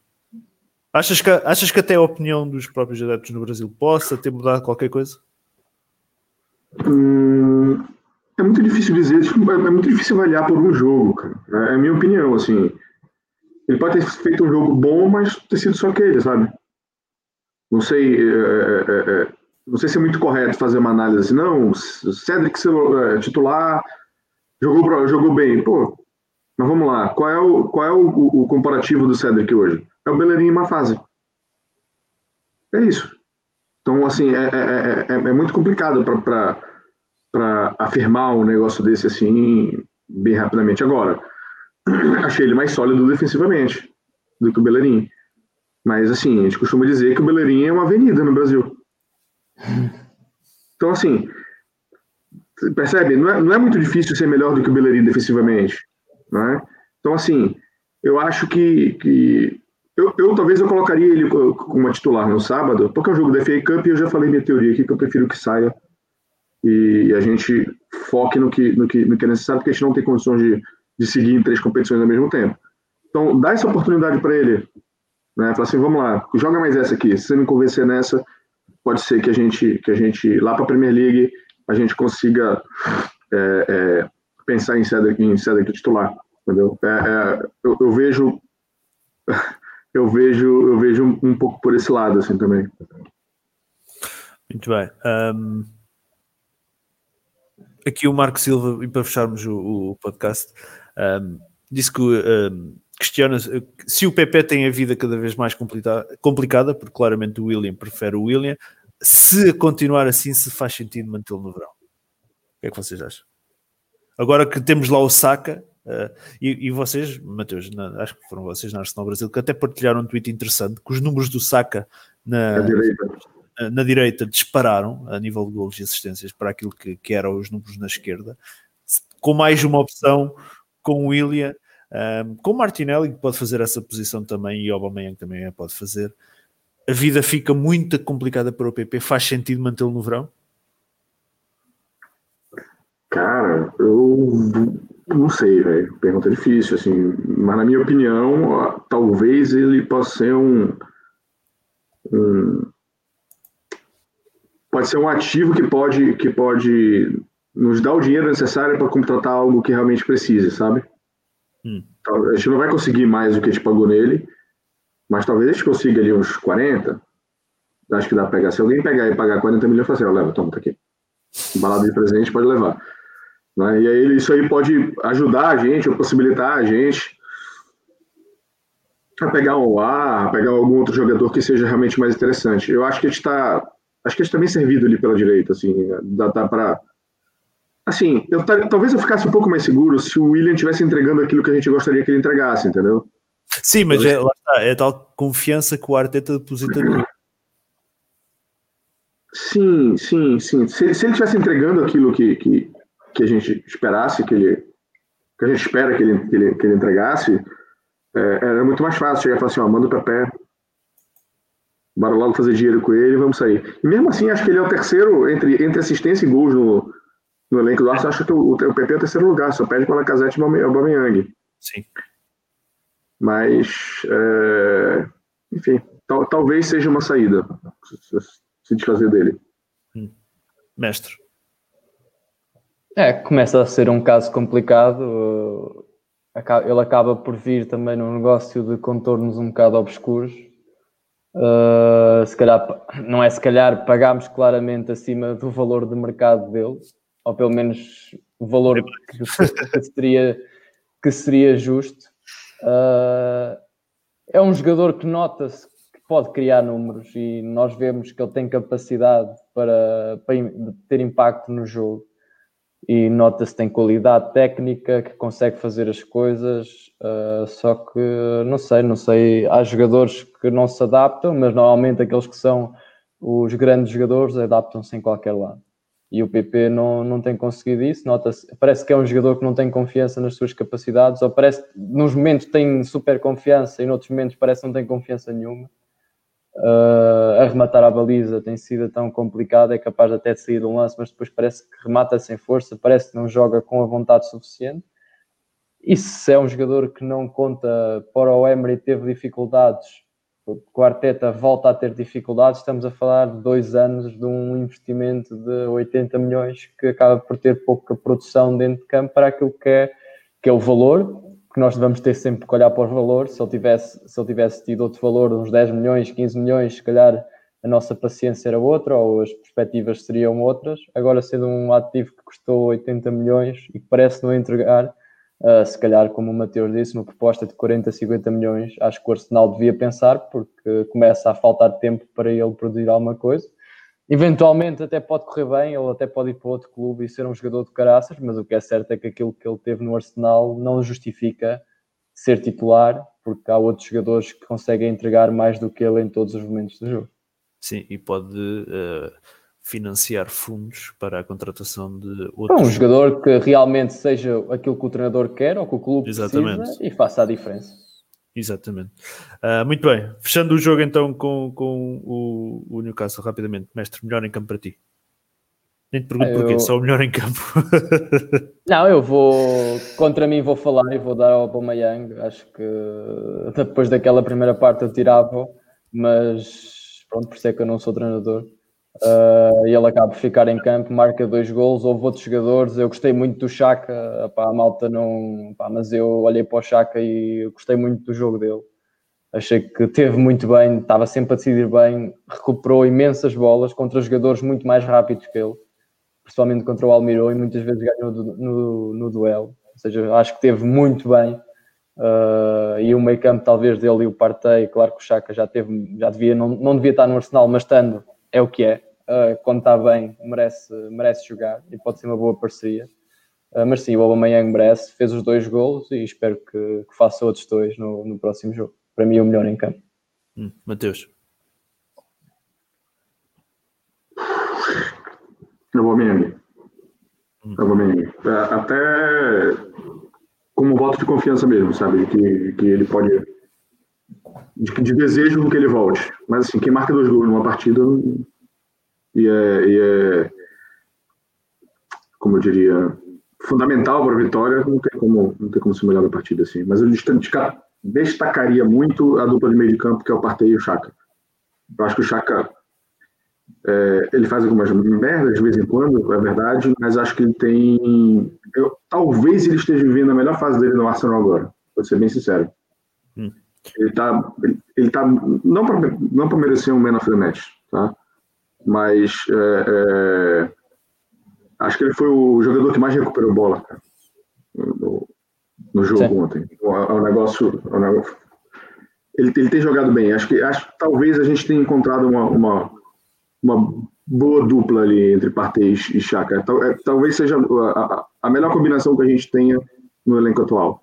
Achas que, achas que até a opinião dos próprios adeptos no Brasil possa ter mudado qualquer coisa? Hum, é muito difícil dizer, é, é muito difícil avaliar por um jogo, cara. É, é a minha opinião, assim. Ele pode ter feito um jogo bom, mas ter sido só aquele, sabe? Não sei, é, é, é, não sei se é muito correto fazer uma análise não, Cedric é, titular jogou, jogou bem, pô, mas vamos lá, qual é o, qual é o, o comparativo do Cedric hoje? É o Bellerin em uma fase. É isso. Então, assim, é, é, é, é muito complicado para para afirmar um negócio desse assim bem rapidamente. Agora, achei ele mais sólido defensivamente do que o Bellerin. Mas assim, a gente costuma dizer que o Bellerin é uma avenida no Brasil. Então, assim, percebe? Não é, não é muito difícil ser melhor do que o Bellerin defensivamente. Não é? Então, assim, eu acho que, que eu, eu, talvez eu colocaria ele como titular no sábado, porque é o jogo da FA Cup e eu já falei minha teoria aqui que eu prefiro que saia e a gente foque no que, no que, no que é necessário, porque a gente não tem condições de, de seguir em três competições ao mesmo tempo. Então, dá essa oportunidade para ele. Né? Fala assim, vamos lá, joga mais essa aqui. Se você me convencer nessa, pode ser que a gente, que a gente lá para a Premier League, a gente consiga é, é, pensar em Cedric, em Cedric titular. Entendeu? É, é eu, eu, vejo eu vejo eu vejo um, um, pouco por esse lado assim também. Muito bem. Um, aqui o Marco Silva, e para fecharmos o, o podcast, um, disse que questiona se o PP tem a vida cada vez mais complicada, porque claramente o William prefere o William, se continuar assim, se faz sentido mantê-lo no verão. O que é que vocês acham? Agora que temos lá o Saka, uh, e, e, vocês, Mateus, na, acho que foram vocês na Arsenal Brasil, que até partilharam um tweet interessante, que os números do Saka na, na, na direita dispararam a nível de gols e assistências para aquilo que, que eram os números na esquerda, com mais uma opção com o William um, com Martinelli, que pode fazer essa posição também, e Aubameyang também a pode fazer, a vida fica muito complicada para o PP. Faz sentido mantê-lo no verão? Cara, eu não sei, velho. Pergunta difícil, assim. Mas na minha opinião, talvez ele possa ser um, um pode ser um ativo que pode que pode nos dar o dinheiro necessário para contratar algo que realmente precise, sabe? Hum. A gente não vai conseguir mais do que a gente pagou nele, mas talvez a gente consiga ali uns 40. Acho que dá para pegar. Se alguém pegar e pagar 40 milhões, fala assim, ó, leva, toma, tá aqui. Balada de presente pode levar. Né? E aí isso aí pode ajudar a gente, ou possibilitar a gente a pegar um ar, a pegar algum outro jogador que seja realmente mais interessante. Eu acho que a gente está acho que a gente está bem servido ali pela direita, assim, dá, dá para Assim, eu, talvez eu ficasse um pouco mais seguro se o William estivesse entregando aquilo que a gente gostaria que ele entregasse, entendeu? Sim, mas é, está, é tal confiança que o Arteta deposita no. Sim, sim, sim. Se, se ele estivesse entregando aquilo que, que, que, a gente esperasse, que ele que a gente espera que ele, que ele, que ele entregasse, é, era muito mais fácil chegar e falar assim, ó, manda o pé, bora logo fazer dinheiro com ele, vamos sair. E mesmo assim, acho que ele é o terceiro entre, entre assistência e gols no, no elenco do Arsenal, acho que o, o PP é o terceiro lugar, só perde para Lacazette e Aubameyang. Sim. Mas, é, enfim, tal, talvez seja uma saída se desfazer dele. Hum. Mestre. É, começa a ser um caso complicado. Ele acaba por vir também num negócio de contornos um bocado obscuros. Uh, se calhar, não é se calhar, pagámos claramente acima do valor de mercado dele ou pelo menos o valor que, que seria, que seria justo. Uh, é um jogador que nota-se que pode criar números e nós vemos que ele tem capacidade para, para ter impacto no jogo. E nota-se que tem qualidade técnica, que consegue fazer as coisas, uh, só que não sei, não sei, há jogadores que não se adaptam, mas normalmente aqueles que são os grandes jogadores adaptam-se em qualquer lado e o PP não, não tem conseguido isso. Nota parece que é um jogador que não tem confiança nas suas capacidades, ou parece que nos momentos tem super confiança e noutros momentos parece que não tem confiança nenhuma. Uh, arrematar a baliza tem sido tão complicado, é capaz até de sair de um lance, mas depois parece que remata sem força, parece que não joga com a vontade suficiente. E se é um jogador que não conta para o Emery, teve dificuldades o Arteta volta a ter dificuldades, estamos a falar de dois anos de um investimento de 80 milhões que acaba por ter pouca produção dentro de campo para aquilo que é, que é o valor, que nós devemos ter sempre que olhar para o valor. Se ele, tivesse, se ele tivesse tido outro valor, uns 10 milhões, 15 milhões, se calhar a nossa paciência era outra ou as perspectivas seriam outras. Agora, sendo um ativo que custou 80 milhões e que parece não entregar, Uh, se calhar, como o Mateus disse, uma proposta de 40, 50 milhões, acho que o Arsenal devia pensar, porque começa a faltar tempo para ele produzir alguma coisa. Eventualmente até pode correr bem, ele até pode ir para outro clube e ser um jogador de caraças, mas o que é certo é que aquilo que ele teve no Arsenal não justifica ser titular, porque há outros jogadores que conseguem entregar mais do que ele em todos os momentos do jogo. Sim, e pode uh, financiar fundos para a contratação de outros. É um jogador que realmente seja aquilo que o treinador quer ou que o clube Exatamente. precisa e faça a diferença. Exatamente. Uh, muito bem. Fechando o jogo então com, com o, o Newcastle rapidamente. Mestre, melhor em campo para ti. Nem te pergunto Eu- porquê, só o melhor em campo. Não, eu vou. Contra mim vou falar e vou dar ao Aubameyang. Acho que depois daquela primeira parte eu tirava, mas pronto, por isso é que eu não sou treinador. Ah, e ele acaba por ficar em campo, marca dois gols. Houve outros jogadores. Eu gostei muito do Chaka, pá, a malta não. pá, mas eu olhei para o Chaka e gostei muito do jogo dele. Achei que teve muito bem, estava sempre a decidir bem, recuperou imensas bolas contra jogadores muito mais rápidos que ele principalmente contra o Almirão, e muitas vezes ganhou du- no, no duelo. Ou seja, acho que teve muito bem. Uh, e o meio campo, talvez, dele e o Partey, claro que o Chaka já teve, já devia, não, não devia estar no Arsenal, mas estando, é o que é. Uh, quando está bem, merece, merece jogar e pode ser uma boa parceria. Uh, mas sim, o Aubameyang merece, fez os dois golos e espero que, que faça outros dois no, no próximo jogo. Para mim, é o melhor em campo. Hum, Mateus. Eu vou me Eu vou me Até como voto de confiança mesmo, sabe? De que, que ele pode. De, de desejo que ele volte. Mas assim, quem marca dois gols numa partida e é, e é como eu diria, fundamental para a vitória, não tem como, não tem como ser melhor da partida assim. Mas eu destaca- destacaria muito a dupla de meio de campo, que é o Partey e o Chaka. Eu acho que o Chaka é, ele faz algumas merdas de vez em quando, é verdade, mas acho que ele tem. eu- talvez ele esteja vivendo a melhor fase dele no Arsenal agora, vou ser bem sincero. Hum. Ele tá, ele, tá não para não pra merecer um Man of the Match, tá? Mas é, é, acho que ele foi o jogador que mais recuperou bola cara, no, no jogo Sim. ontem. É um negócio. é um negócio- ele, ele tem jogado bem. Acho que, acho talvez a gente tenha encontrado uma, uma, uma boa dupla ali entre Partey e Chaka. Tal- é, Talvez seja a- a melhor combinação que a gente tenha no elenco atual.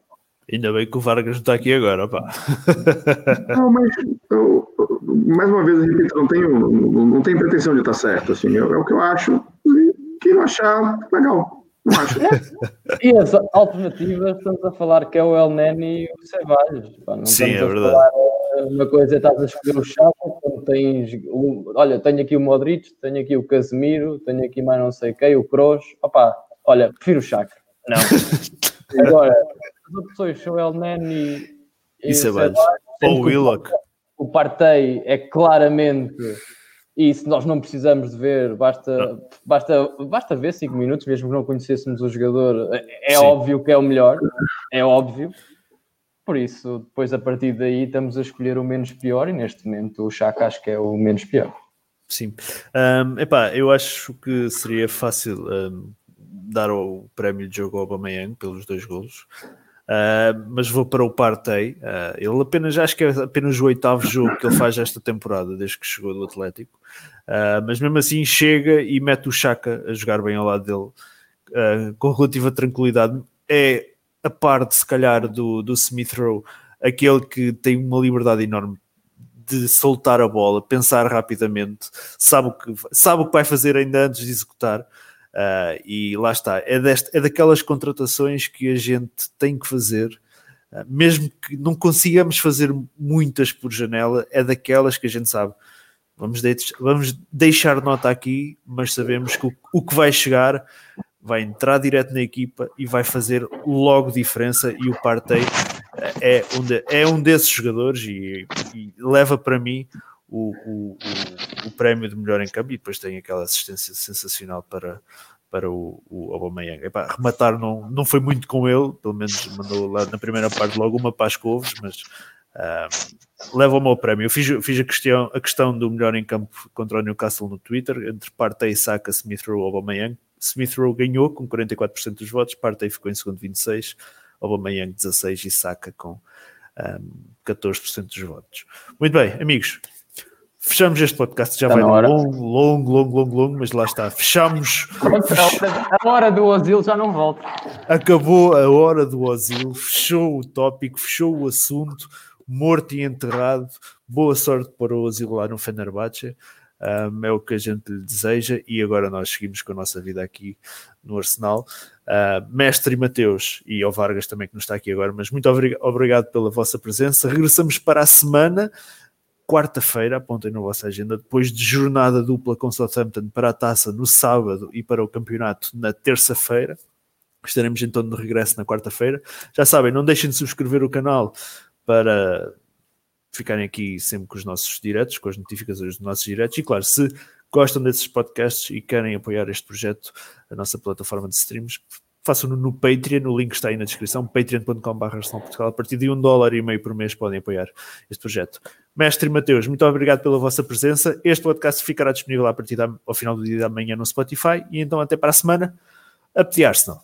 Ainda bem que o Vargas não está aqui agora, pá. Não, mas eu, mais uma vez, eu repito, não tenho, não, não tenho pretensão de estar certo. Assim, é, é o que eu acho. E quem não achar, legal. Não acho. E as alternativas, estamos a falar que é o El Neni e o Ceballos. pá, não Sim, é a verdade. falar, eh, uma coisa é estás a escolher o Chapa, quando tens. o- olha, tenho aqui o Modric, tenho aqui o Casemiro, tenho aqui mais não sei quem, o Kroos. Opa, olha, prefiro o Chaka. Não. Agora, opções são El Neni e, E Ceballos. Ou Willock. o Partey é claramente, e se nós não precisamos de ver, basta, basta, basta ver 5 minutos, mesmo que não conhecêssemos o jogador, é é Sim. óbvio que é o melhor, é óbvio. Por isso, depois a partir daí estamos a escolher o menos pior e neste momento o Chaka acho que é o menos pior. Sim. Ahm, epá, eu acho que seria fácil ahm, dar o prémio de jogo ao Aubameyang pelos dois golos. Ah, mas vou para o Partey. Ah, ele apenas, acho que é apenas o oitavo jogo que ele faz esta temporada, desde que chegou do Atlético. Ah, mas mesmo assim chega e mete o Chaka a jogar bem ao lado dele, com relativa tranquilidade. É a par de, se calhar, do, do Smith Rowe, aquele que tem uma liberdade enorme de soltar a bola, pensar rapidamente, sabe o que, sabe o que vai fazer ainda antes de executar. Ah, e lá está, é, deste, é daquelas contratações que a gente tem que fazer, ah, mesmo que não consigamos fazer muitas por janela, é daquelas que a gente sabe. Vamos, deix- vamos deixar nota aqui, mas sabemos que o, o que vai chegar vai entrar direto na equipa e vai fazer logo diferença. E o Partey é um, de- é um desses jogadores e, e leva para mim o, o, o, o prémio de melhor em campo e depois tem aquela assistência sensacional para, para o, o Aubameyang. Epá, rematar não, não foi muito com ele, pelo menos mandou lá na primeira parte logo uma para as couves, mas ah, leva-me ao prémio. Eu fiz, fiz a, questão, a questão do melhor em campo contra o Newcastle no Twitter, entre Partey, Saka, Smith Rowe Aubameyang. Smith Rowe ganhou com 44% dos votos, Partey ficou em segundo 26%, Aubameyang 16% e Saka com um, 14% dos votos. Muito bem, amigos, fechamos este podcast, já Está vai hora. longo, longo, longo, longo, longo, mas lá está, fechamos, A hora do asilo já não volta. acabou a hora do asilo, fechou o tópico, fechou o assunto, morto e enterrado, boa sorte para o asilo lá no Fenerbahçe. um, é o que a gente lhe deseja e agora nós seguimos com a nossa vida aqui no Arsenal. Uh, Mestre Mateus e ao Vargas também que nos está aqui agora, mas muito obrigado pela vossa presença. Regressamos para a semana quarta-feira, apontem na vossa agenda, depois de jornada dupla com Southampton para a taça no sábado e para o campeonato na terça-feira. Estaremos então de regresso na quarta-feira. Já sabem, não deixem de subscrever o canal para ficarem aqui sempre com os nossos diretos, com as notificações dos nossos diretos. E claro, se gostam desses podcasts e querem apoiar este projeto, a nossa plataforma de streams, façam-no no Patreon, o link está aí na descrição, patreon.com.br a partir de um dólar e meio por mês podem apoiar este projeto. Mestre Mateus, muito obrigado pela vossa presença. Este podcast ficará disponível a partir da, ao final do dia da manhã no Spotify e então até para a semana. A pedir Arsenal.